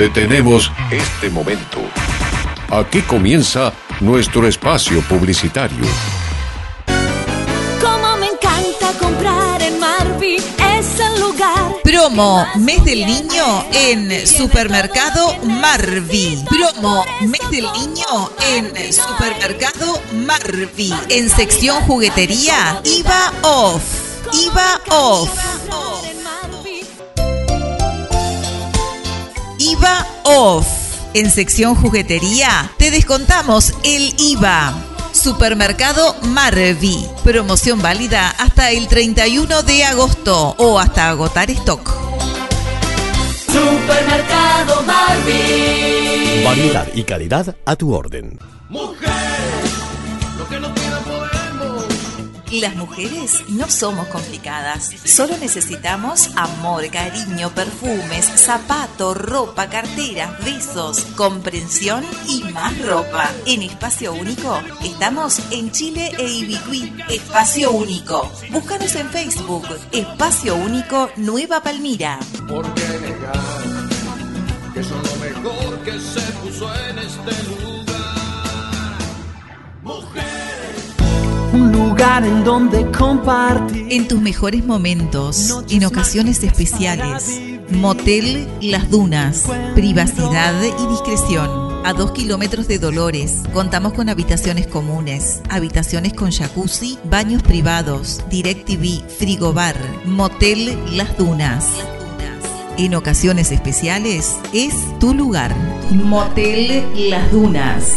Detenemos este momento. Aquí comienza nuestro espacio publicitario. Como me encanta comprar en Marvi, es el lugar. Promo Mes del Niño en Supermercado Marvi. Promo Mes del Niño en Supermercado Marvi. En sección juguetería, IVA off. IVA off. IVA off. En sección juguetería te descontamos el IVA. Supermercado Marvi. Promoción válida hasta el 31 de agosto o hasta agotar stock. Supermercado Marvi. Variedad y calidad a tu orden. Las mujeres no somos complicadas. Solo necesitamos amor, cariño, perfumes, zapato, ropa, carteras, besos, comprensión y más ropa. En Espacio Único estamos en Chile e Ibicuí. Espacio Único. Búscanos en Facebook. Espacio Único Nueva Palmira. ¿Por qué negar que lo mejor que se puso en este lugar? Un lugar en donde compartir. En tus mejores momentos, en ocasiones especiales. Motel Las Dunas. Privacidad y discreción. A dos kilómetros de Dolores, contamos con habitaciones comunes, habitaciones con jacuzzi, baños privados, DirecTV, frigobar, Motel Las Dunas. En ocasiones especiales es tu lugar. Motel Las Dunas.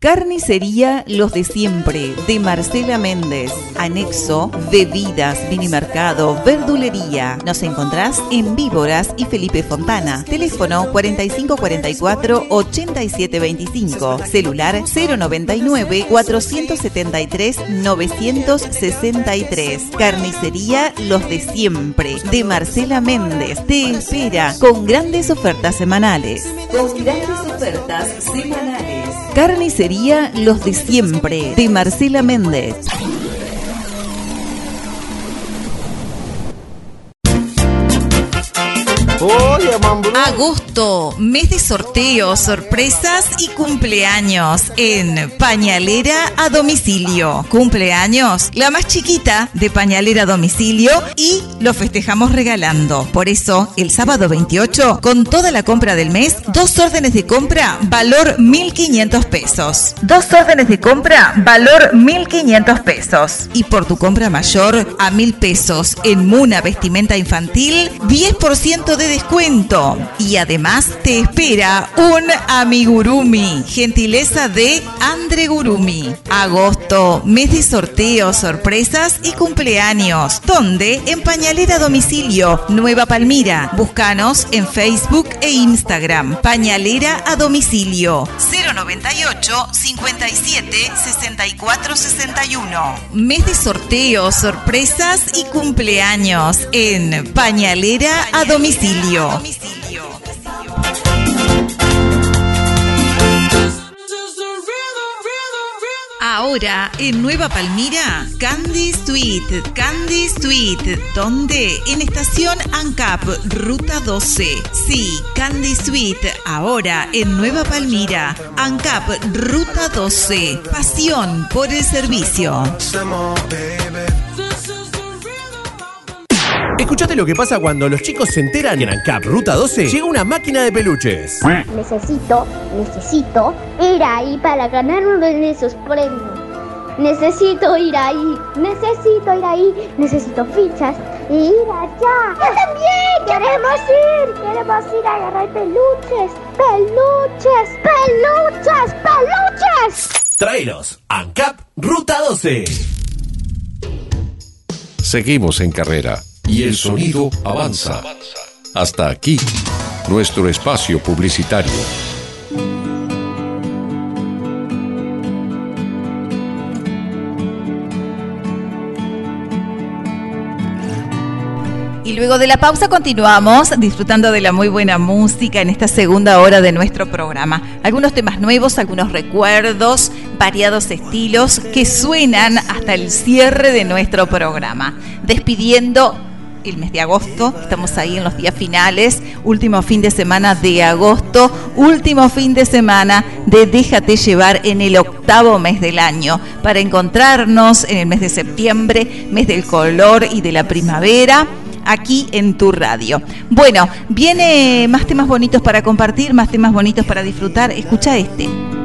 Carnicería Los de Siempre, de Marcela Méndez. Anexo, bebidas, minimercado, verdulería. Nos encontrás en Víboras y Felipe Fontana. Teléfono 4544-8725. Celular 099-473-963. Carnicería Los de Siempre, de Marcela Méndez. Te espera con grandes ofertas semanales. Con grandes ofertas semanales. Carnicería Los de Siempre, de Marcela Méndez. Agosto, mes de sorteos, sorpresas y cumpleaños en Pañalera a domicilio. Cumpleaños, la más chiquita de Pañalera a domicilio y lo festejamos regalando. Por eso, el sábado 28, con toda la compra del mes, dos órdenes de compra, valor 1.500 pesos. Dos órdenes de compra, valor 1.500 pesos. Y por tu compra mayor, a 1.000 pesos en Muna Vestimenta Infantil, 10% de descuento. Y además te espera un amigurumi. Gentileza de Andre Gurumi. Agosto, mes de sorteos, sorpresas y cumpleaños. ¿Dónde? En Pañalera Domicilio, Nueva Palmira. Búscanos en Facebook e Instagram. Pañalera a domicilio. 098 57 64 61. Mes de sorteos, sorpresas y cumpleaños en Pañalera a domicilio. Ahora en Nueva Palmira, Candy Sweet, Candy Sweet, ¿dónde? En estación ANCAP, ruta 12. Sí, Candy Sweet, ahora en Nueva Palmira, ANCAP, ruta 12. Pasión por el servicio. Escuchate lo que pasa cuando los chicos se enteran que en ANCAP Ruta 12 llega una máquina de peluches. Necesito, necesito ir ahí para ganar uno de esos premios. Necesito ir ahí, necesito ir ahí, necesito fichas y ir allá. ¡Yo también! ¡Queremos ir! ¡Queremos ir a agarrar peluches! ¡Peluches! ¡Peluches! ¡Peluches! Tráelos, ANCAP Ruta 12. Seguimos en carrera y el sonido avanza. Hasta aquí, nuestro espacio publicitario. Y luego de la pausa continuamos disfrutando de la muy buena música en esta segunda hora de nuestro programa. Algunos temas nuevos, algunos recuerdos, variados estilos que suenan hasta el cierre de nuestro programa. Despidiendo el mes de agosto, estamos ahí en los días finales, último fin de semana de agosto, último fin de semana de Déjate llevar en el octavo mes del año, para encontrarnos en el mes de septiembre, mes del color y de la primavera aquí en tu radio. Bueno, viene más temas bonitos para compartir, más temas bonitos para disfrutar. Escucha este.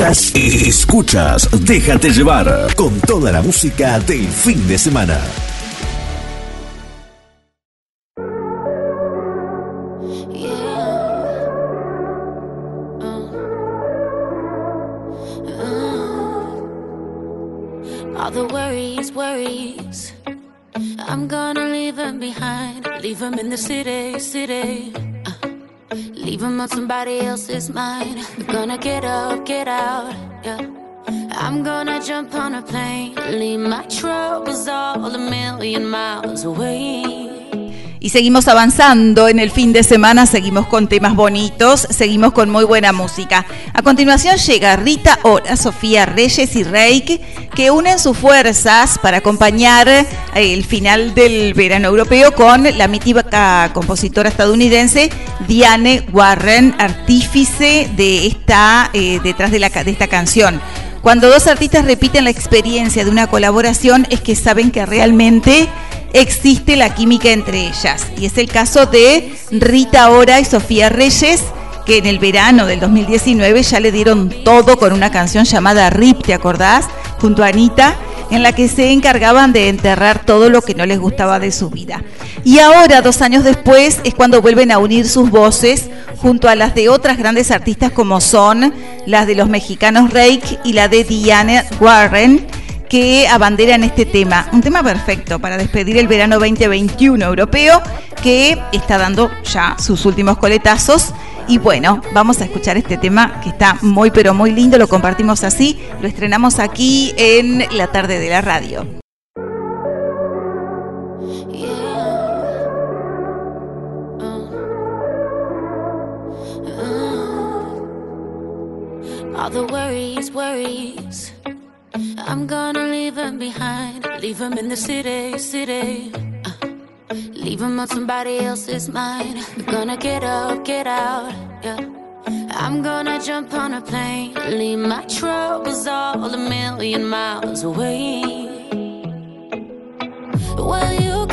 Escuchas, escuchas, déjate llevar con toda la música del fin de semana. All the worries, worries. I'm gonna leave them behind. Leave them in the city, city. Them on somebody else's mind. I'm gonna get up, get out. Yeah. I'm gonna jump on a plane. Leave my troubles all a million miles away. Y seguimos avanzando en el fin de semana, seguimos con temas bonitos, seguimos con muy buena música. A continuación llega Rita Ora, Sofía Reyes y Reik, que unen sus fuerzas para acompañar el final del verano europeo con la mítica compositora estadounidense Diane Warren, artífice de esta, eh, detrás de, la, de esta canción. Cuando dos artistas repiten la experiencia de una colaboración es que saben que realmente existe la química entre ellas. Y es el caso de Rita Ora y Sofía Reyes, que en el verano del 2019 ya le dieron todo con una canción llamada Rip, ¿te acordás? Junto a Anita, en la que se encargaban de enterrar todo lo que no les gustaba de su vida. Y ahora, dos años después, es cuando vuelven a unir sus voces junto a las de otras grandes artistas como son las de los mexicanos Rake y la de Diana Warren, que abanderan este tema. Un tema perfecto para despedir el verano 2021 europeo que está dando ya sus últimos coletazos. Y bueno, vamos a escuchar este tema que está muy pero muy lindo, lo compartimos así, lo estrenamos aquí en la tarde de la radio. All the worries, worries. I'm gonna leave them behind. Leave them in the city, city. Uh, leave them on somebody else's mind. I'm gonna get up, get out. Yeah. I'm gonna jump on a plane. Leave my troubles all a million miles away. Well, you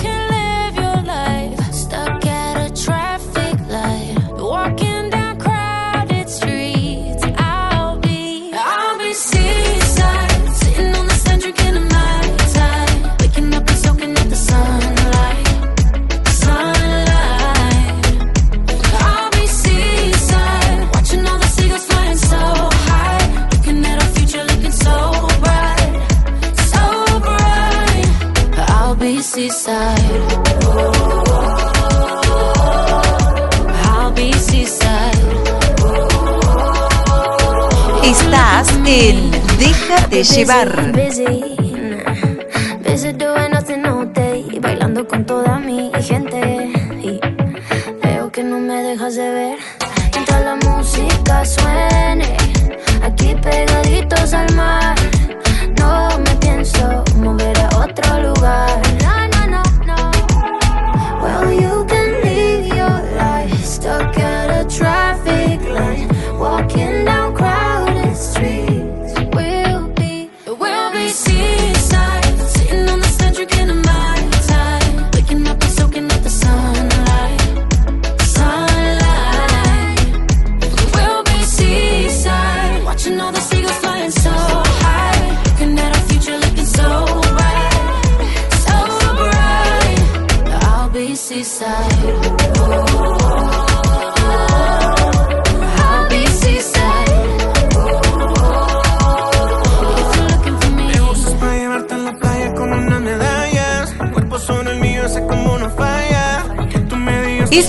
en Déjate llevar. Busy, busy doing nothing all day, bailando con toda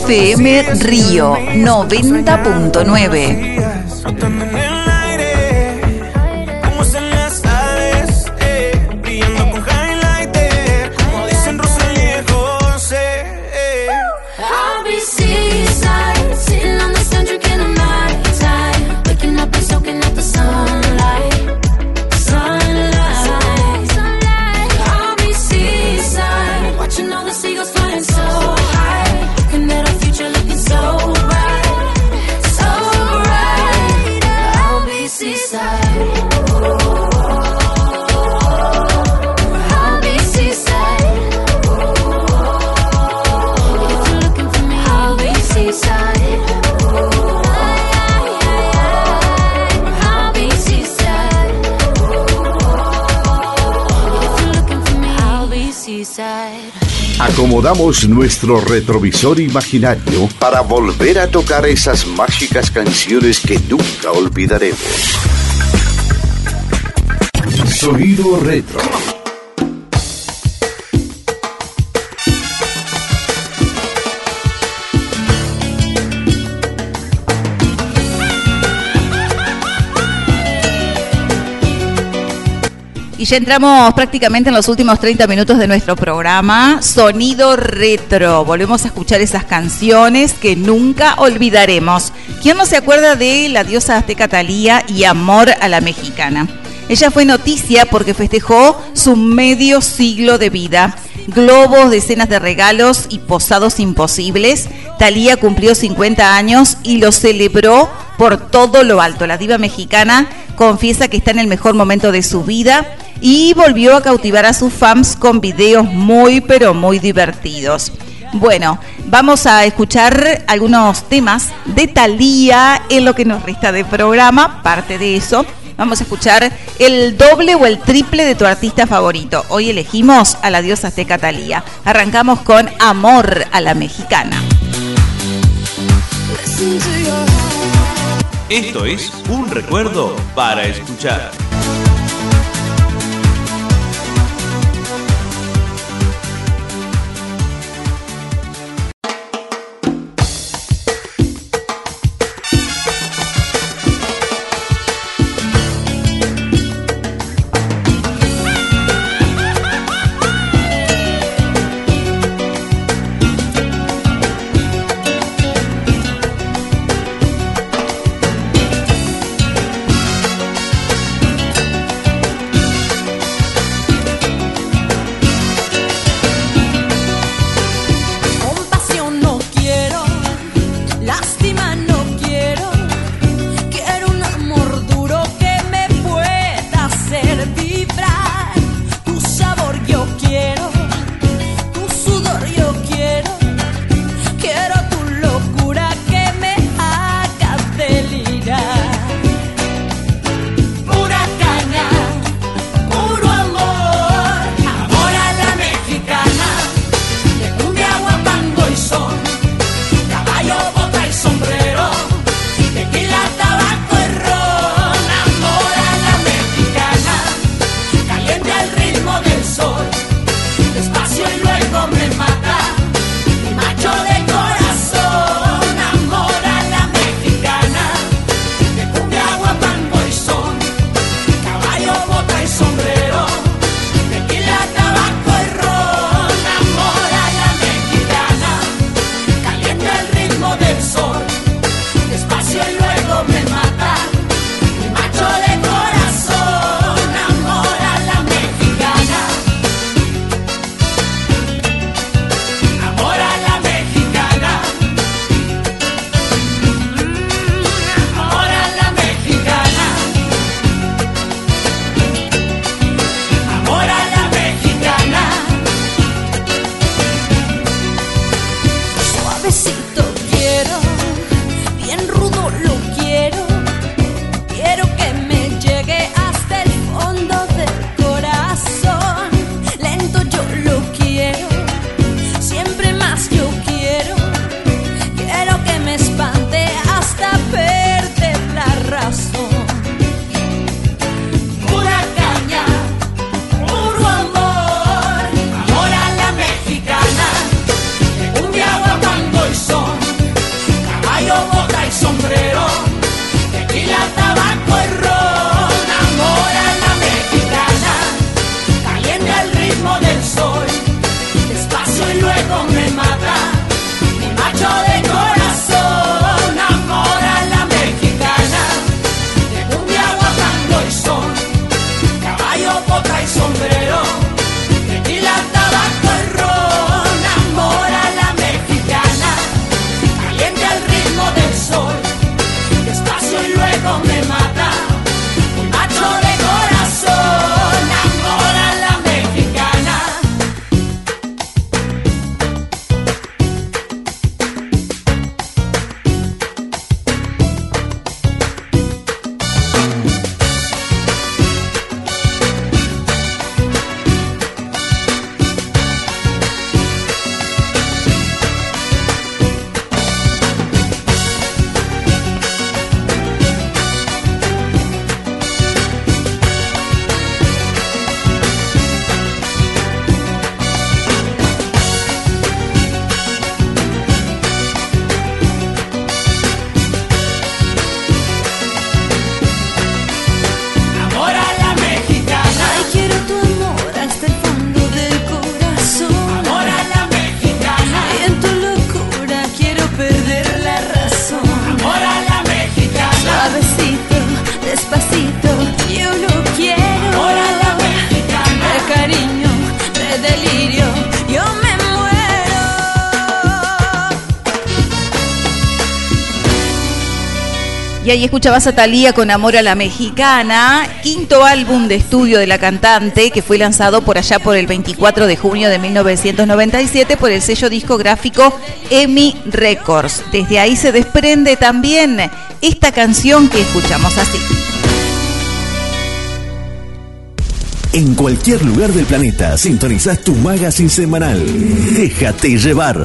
FM Río 90.9. Nuestro retrovisor imaginario para volver a tocar esas mágicas canciones que nunca olvidaremos. Sonido retro. Ya entramos prácticamente en los últimos 30 minutos de nuestro programa. Sonido retro. Volvemos a escuchar esas canciones que nunca olvidaremos. ¿Quién no se acuerda de la diosa azteca Talía y Amor a la Mexicana? Ella fue noticia porque festejó su medio siglo de vida. Globos, decenas de regalos y posados imposibles. Talía cumplió 50 años y lo celebró por todo lo alto. La diva mexicana confiesa que está en el mejor momento de su vida y volvió a cautivar a sus fans con videos muy pero muy divertidos. Bueno, vamos a escuchar algunos temas de Thalía en lo que nos resta de programa, parte de eso. Vamos a escuchar el doble o el triple de tu artista favorito. Hoy elegimos a la diosa azteca Thalía. Arrancamos con Amor a la Mexicana. Esto es un recuerdo para escuchar. y escuchabas a Thalía con Amor a la Mexicana, quinto álbum de estudio de la cantante que fue lanzado por allá por el 24 de junio de 1997 por el sello discográfico EMI Records. Desde ahí se desprende también esta canción que escuchamos así. En cualquier lugar del planeta sintonizás tu magazine semanal. Déjate llevar.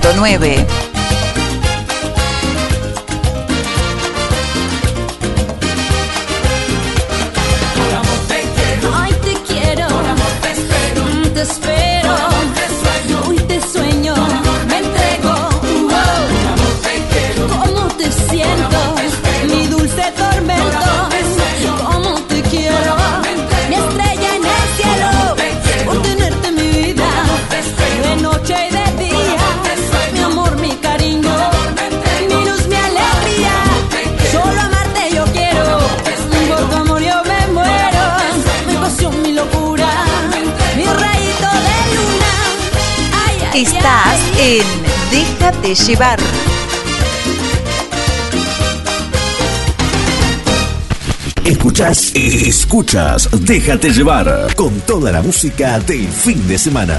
106.9. en Déjate llevar. Escuchas, escuchas, déjate llevar con toda la música del fin de semana.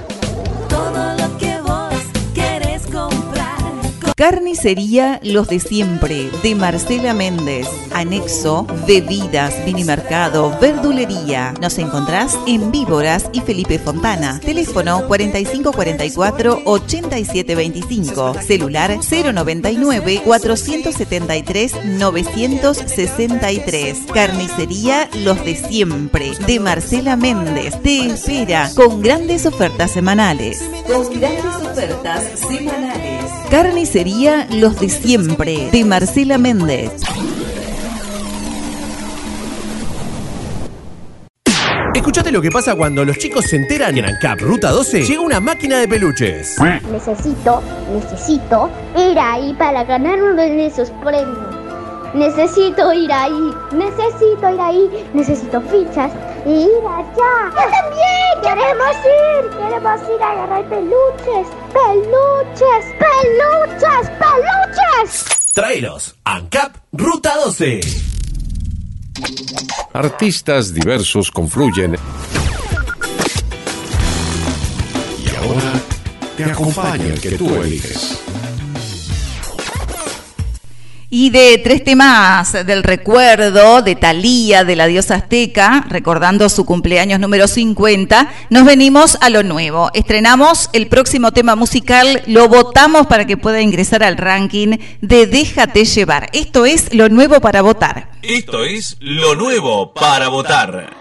Carnicería Los de Siempre, de Marcela Méndez. Anexo, bebidas, minimercado, verdulería. Nos encontrás en Víboras y Felipe Fontana. Teléfono 4544-8725. Celular 099-473-963. Carnicería Los de Siempre, de Marcela Méndez. Te espera con grandes ofertas semanales. Con grandes ofertas semanales. Carnicería Los de Siempre, de Marcela Méndez. Escuchate lo que pasa cuando los chicos se enteran que en ANCAP Ruta 12 llega una máquina de peluches. Necesito, necesito ir ahí para ganar uno de esos premios. Necesito ir ahí, necesito ir ahí, necesito fichas ir allá. ¡Yo también! ¡Queremos ir! ¡Queremos ir a agarrar peluches! ¡Peluches! ¡Peluches! ¡Peluches! Traeros ANCAP Ruta 12. Artistas diversos confluyen. Y ahora te acompaña el que tú eliges. Y de tres temas del recuerdo de Talía, de la diosa azteca, recordando su cumpleaños número 50, nos venimos a lo nuevo. Estrenamos el próximo tema musical, lo votamos para que pueda ingresar al ranking de Déjate llevar. Esto es lo nuevo para votar. Esto es lo nuevo para votar.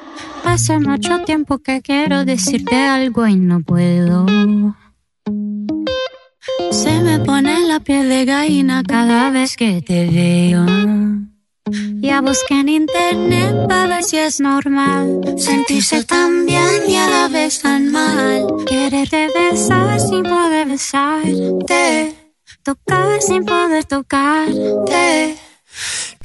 Hace mucho tiempo que quiero decirte algo y no puedo. Se me pone la piel de gallina cada vez que te veo. Ya busqué en internet para ver si es normal sentirse tan bien y a la vez tan mal. Quererte besar sin poder besarte. Tocar sin poder tocarte.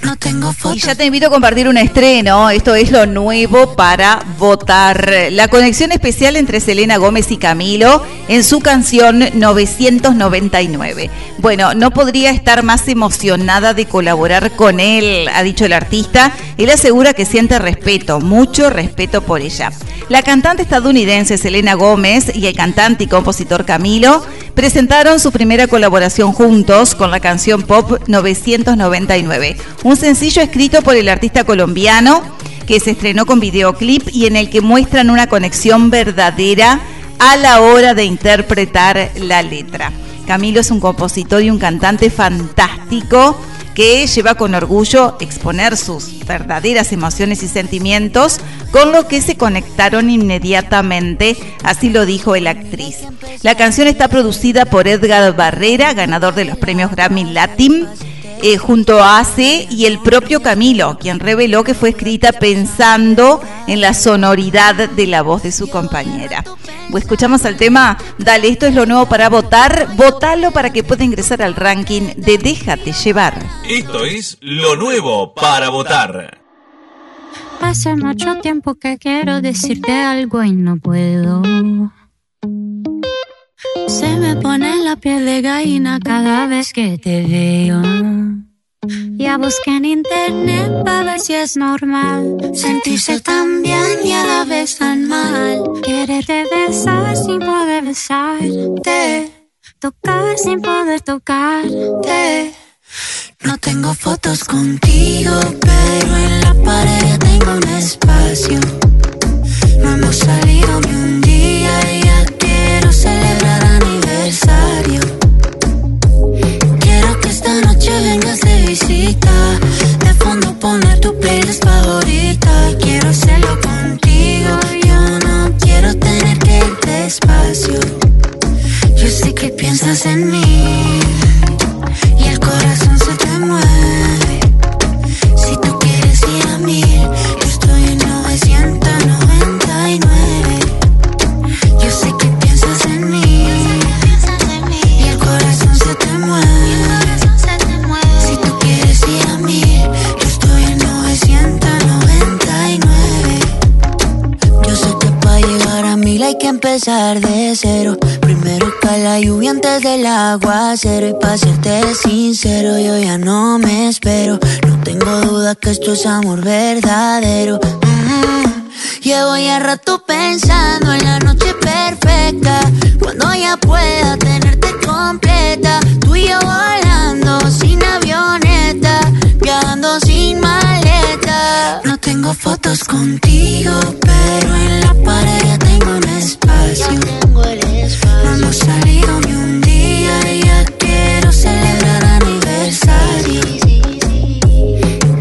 No tengo Y ya te invito a compartir un estreno. Esto es lo nuevo para votar. La conexión especial entre Selena Gómez y Camilo en su canción 999. Bueno, no podría estar más emocionada de colaborar con él, ha dicho el artista. Él asegura que siente respeto, mucho respeto por ella. La cantante estadounidense Selena Gómez y el cantante y compositor Camilo presentaron su primera colaboración juntos con la canción pop 999, un sencillo escrito por el artista colombiano que se estrenó con videoclip y en el que muestran una conexión verdadera a la hora de interpretar la letra. Camilo es un compositor y un cantante fantástico que lleva con orgullo exponer sus verdaderas emociones y sentimientos, con lo que se conectaron inmediatamente, así lo dijo el actriz. La canción está producida por Edgar Barrera, ganador de los premios Grammy Latin, eh, junto a Ace y el propio Camilo, quien reveló que fue escrita pensando en la sonoridad de la voz de su compañera. Pues escuchamos al tema, dale, esto es lo nuevo para votar, votalo para que pueda ingresar al ranking de Déjate llevar. Esto es lo nuevo para votar. Hace mucho tiempo que quiero decirte algo y no puedo. Se me pone la piel de gallina cada vez que te veo. Ya busqué en internet para ver si es normal sentirse tan bien y a la vez tan mal. Quererte besar sin poder besarte, tocar sin poder tocarte. No tengo fotos contigo, pero en la pared tengo un espacio. No hemos salido ni un día y ya quiero Quiero que esta noche vengas de visita. De fondo poner tu playlist favorita. Quiero hacerlo contigo. Yo no quiero tener que ir despacio. Yo sé que piensas en mí. Y el corazón se te mueve. Si tú hay que empezar de cero. Primero cae la lluvia antes del aguacero. Y para serte sincero, yo ya no me espero. No tengo duda que esto es amor verdadero. Mm. Llevo ya rato pensando en la noche perfecta. Cuando ya pueda tenerte completa. Tú y yo volando fotos contigo, pero en la pared ya tengo un espacio. No hemos salido ni un día y ya quiero celebrar aniversario.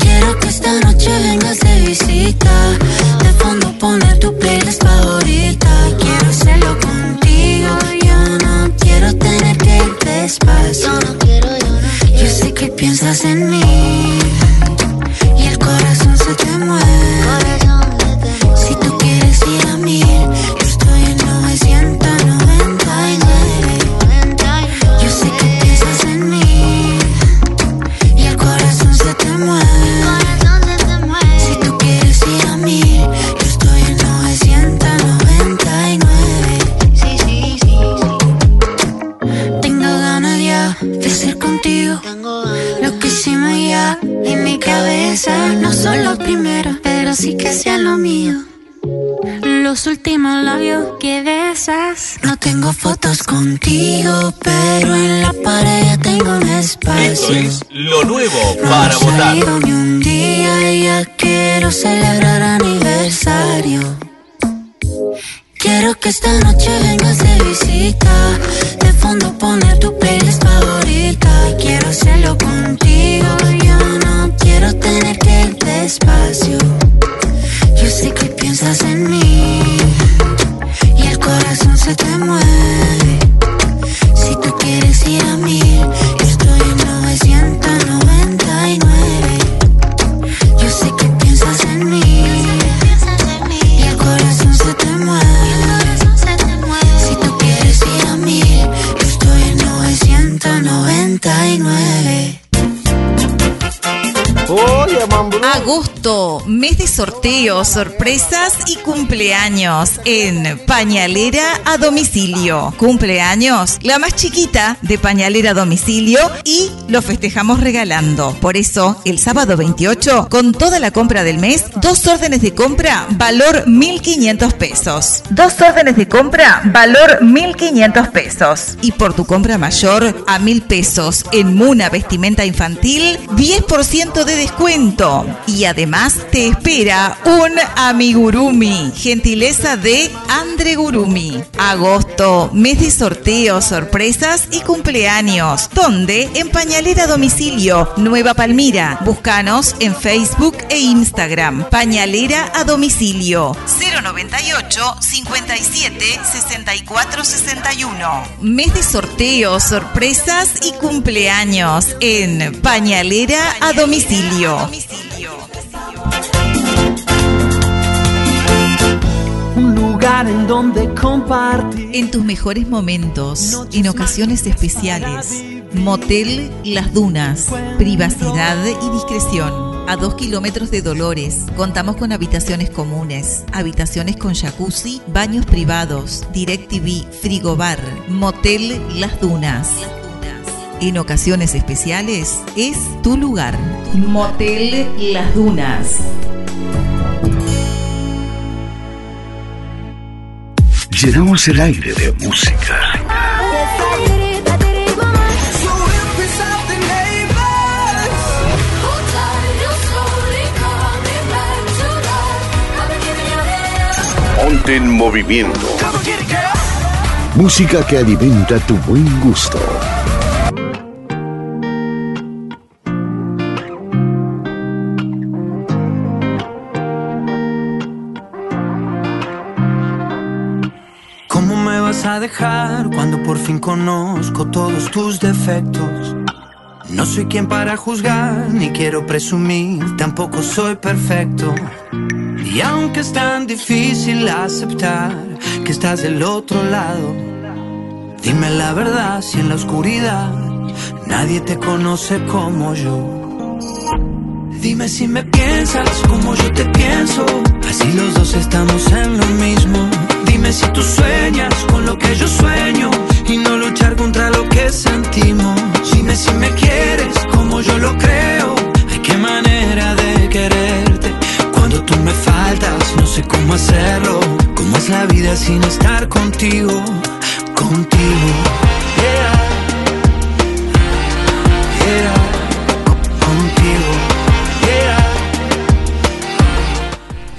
Quiero que esta noche vengas de visita. De fondo poner tu playlist favorita. Quiero hacerlo contigo. Yo no quiero tener que ir despacio. Yo sé que piensas en mí. Cabeza no son los primeros, pero sí que sean lo mío. Los últimos labios que besas. No tengo fotos contigo, pero en la pared ya tengo un Esto espacio. es lo nuevo No para votar. ni un día ya quiero celebrar aniversario. Quiero que esta noche vengas de visita. De fondo poner tu playlist favorita. Quiero hacerlo contigo. Despacio. Yo sé que piensas en mí. Y el corazón se te mueve. Sorteos, sorpresas y cumpleaños en Pañalera a domicilio. Cumpleaños, la más chiquita de Pañalera a domicilio y lo festejamos regalando. Por eso, el sábado 28, con toda la compra del mes, dos órdenes de compra, valor 1.500 pesos. Dos órdenes de compra, valor 1.500 pesos. Y por tu compra mayor, a 1.000 pesos en Muna Vestimenta Infantil, 10% de descuento. Y además te espera un amigurumi. Gentileza de Andre Gurumi. Agosto, mes de sorteos, sorpresas y cumpleaños. ¿Dónde? En Pañalera Domicilio, Nueva Palmira. Búscanos en Facebook e Instagram. Pañalera a domicilio. 098 57 64 61. Mes de sorteos, sorpresas y cumpleaños en Pañalera a domicilio. Lugar en donde compartir. En tus mejores momentos, en ocasiones especiales, Motel Las Dunas, privacidad y discreción. A dos kilómetros de Dolores, contamos con habitaciones comunes, habitaciones con jacuzzi, baños privados, DirecTV, frigobar, Motel Las Dunas. En ocasiones especiales es tu lugar. Motel Las Dunas. Llenamos el aire de música. Ponte en movimiento. Música que alimenta tu buen gusto. Cuando por fin conozco todos tus defectos? No soy quien para juzgar, ni quiero presumir, tampoco soy perfecto. Y aunque es tan difícil aceptar que estás del otro lado, dime la verdad si en la oscuridad nadie te conoce como yo. Dime si me piensas como yo te pienso, así los dos estamos en lo mismo. Dime si tú sueñas con lo que yo sueño y no luchar contra lo que sentimos. Dime si me quieres como yo lo creo. Ay, qué manera de quererte. Cuando tú me faltas, no sé cómo hacerlo. Cómo es la vida sin estar contigo, contigo. Yeah. Yeah. Contigo.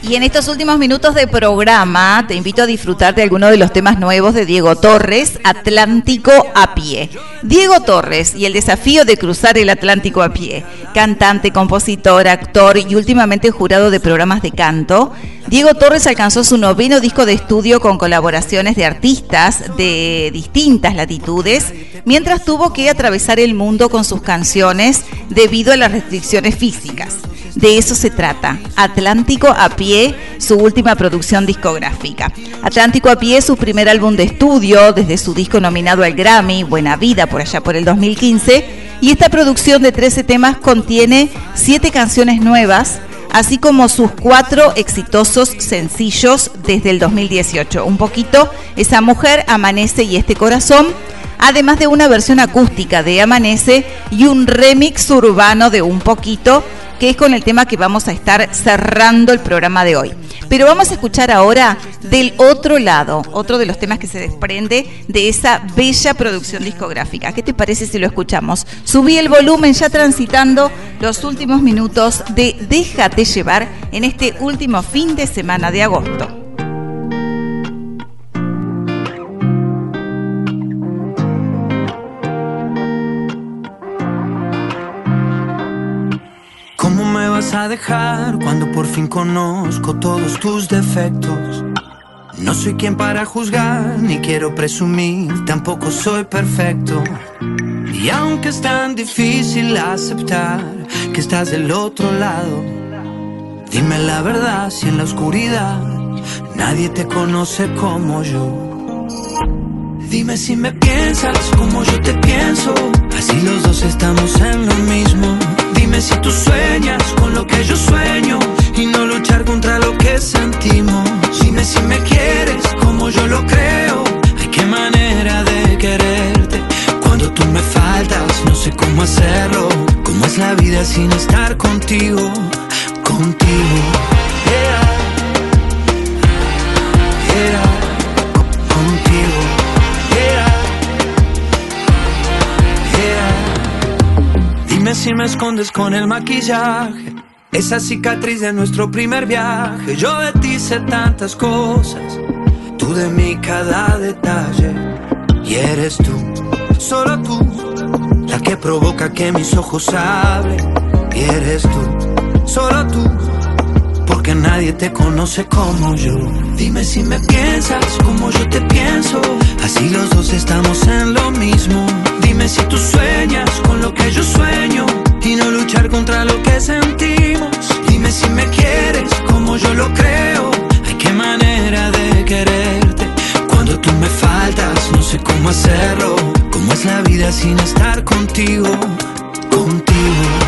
Y en estos últimos minutos de programa te invito a disfrutar de alguno de los temas nuevos de Diego Torres, Atlántico a pie. Diego Torres y el desafío de cruzar el Atlántico a pie. Cantante, compositor, actor y últimamente jurado de programas de canto. Diego Torres alcanzó su noveno disco de estudio con colaboraciones de artistas de distintas latitudes, mientras tuvo que atravesar el mundo con sus canciones debido a las restricciones físicas. De eso se trata. Atlántico a pie, su última producción discográfica. Atlántico a pie, su primer álbum de estudio, desde su disco nominado al Grammy, Buena Vida, por allá por el 2015. Y esta producción de 13 temas contiene 7 canciones nuevas, así como sus cuatro exitosos sencillos desde el 2018. Un poquito, Esa mujer, Amanece y Este Corazón además de una versión acústica de Amanece y un remix urbano de Un Poquito, que es con el tema que vamos a estar cerrando el programa de hoy. Pero vamos a escuchar ahora del otro lado, otro de los temas que se desprende de esa bella producción discográfica. ¿Qué te parece si lo escuchamos? Subí el volumen ya transitando los últimos minutos de Déjate llevar en este último fin de semana de agosto. A dejar cuando por fin conozco todos tus defectos? No soy quien para juzgar, ni quiero presumir, tampoco soy perfecto. Y aunque es tan difícil aceptar que estás del otro lado, dime la verdad si en la oscuridad nadie te conoce como yo. Dime si me piensas como yo te pienso, así los dos estamos en lo mismo. Dime si tú sueñas con lo que yo sueño y no luchar contra lo que sentimos. Dime si me quieres como yo lo creo. Ay, qué manera de quererte. Cuando tú me faltas, no sé cómo hacerlo. Cómo es la vida sin estar contigo, contigo. Yeah. Yeah. Si me escondes con el maquillaje. Esa cicatriz de nuestro primer viaje. Yo de ti sé tantas cosas. Tú de mí cada detalle. Y eres tú, solo tú, la que provoca que mis ojos hablen. Y eres tú, solo tú, porque nadie te conoce como yo. Dime si me piensas como yo te pienso. Así los dos estamos en lo mismo. Dime si tú sueñas con lo que yo sueño y no luchar contra lo que sentimos. Dime si me quieres como yo lo creo. Ay, qué manera de quererte. Cuando tú me faltas, no sé cómo hacerlo. Cómo es la vida sin estar contigo, contigo.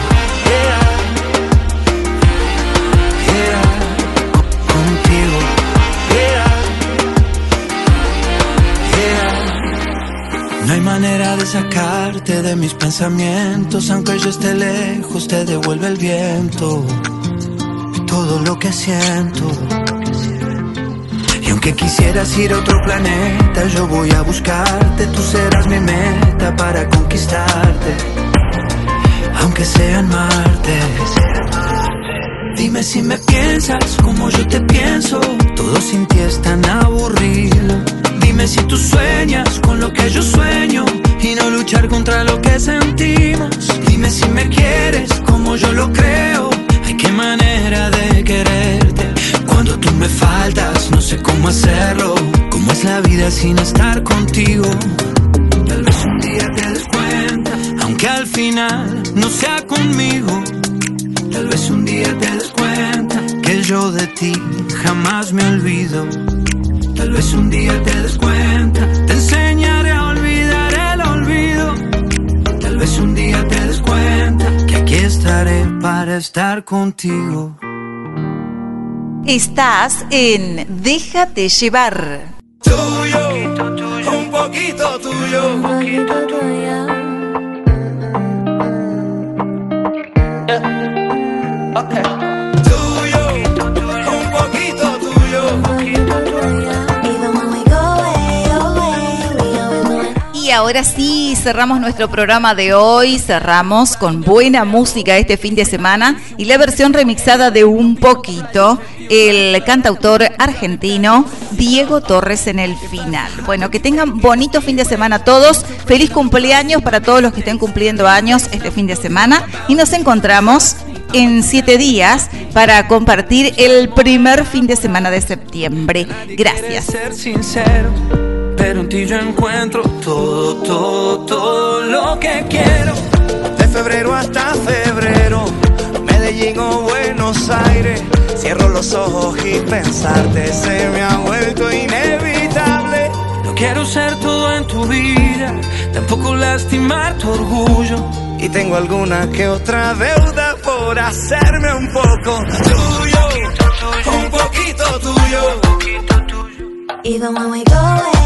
Hay manera de sacarte de mis pensamientos, aunque yo esté lejos, te devuelve el viento. Todo lo que siento. Y aunque quisieras ir a otro planeta, yo voy a buscarte, tú serás mi meta para conquistarte. Aunque sea en Marte. Dime si me piensas como yo te pienso. Todo sin ti es tan aburrido. Dime si tú sueñas con lo que yo sueño y no luchar contra lo que sentimos. Dime si me quieres como yo lo creo. Ay, qué manera de quererte. Cuando tú me faltas, no sé cómo hacerlo. Cómo es la vida sin estar contigo. Tal vez un día te des cuenta, aunque al final no sea conmigo. Tal vez un día te des cuenta que yo de ti jamás me olvido. Tal vez un día te des cuenta, te enseñaré a olvidar el olvido. Tal vez un día te des cuenta que aquí estaré para estar contigo. Estás en Déjate llevar. Tuyo, un poquito tuyo, un poquito tuyo. Ahora sí, cerramos nuestro programa de hoy, cerramos con buena música este fin de semana y la versión remixada de Un Poquito, el cantautor argentino Diego Torres en el final. Bueno, que tengan bonito fin de semana todos, feliz cumpleaños para todos los que estén cumpliendo años este fin de semana y nos encontramos en siete días para compartir el primer fin de semana de septiembre. Gracias. Pero en ti yo encuentro todo, todo, todo lo que quiero. De febrero hasta febrero, Medellín o Buenos Aires. Cierro los ojos y pensarte se me ha vuelto inevitable. No quiero ser todo en tu vida, tampoco lastimar tu orgullo. Y tengo alguna que otra deuda por hacerme un poco tuyo, un poquito tuyo. Even when we go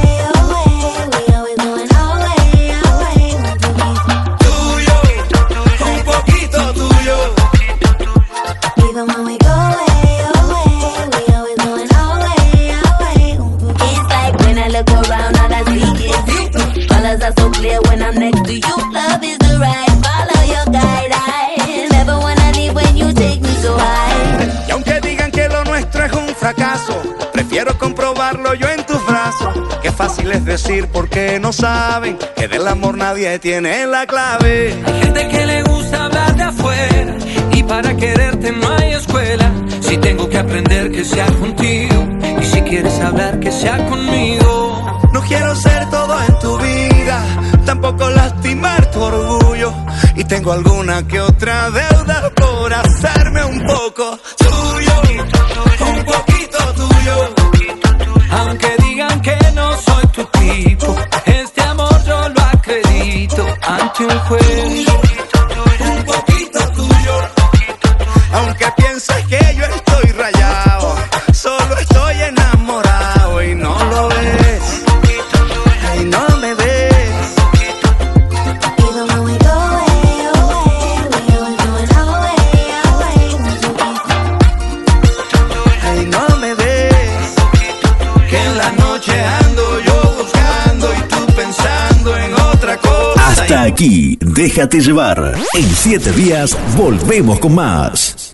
prefiero comprobarlo yo en tus brazos. Qué fácil es decir porque no saben que del amor nadie tiene la clave. Hay gente que le gusta hablar de afuera y para quererte no hay escuela. Si tengo que aprender que sea contigo y si quieres hablar que sea conmigo. No quiero ser todo en tu vida, tampoco lastimar tu orgullo. Y tengo alguna que otra deuda por hacerme un poco tuyo, un poquito tuyo. Aunque digan que no soy tu tipo, este amor yo lo acredito ante un juez. Un poquito tuyo, un poquito tuyo. Aunque pienses que aquí, déjate llevar. En siete días volvemos con más.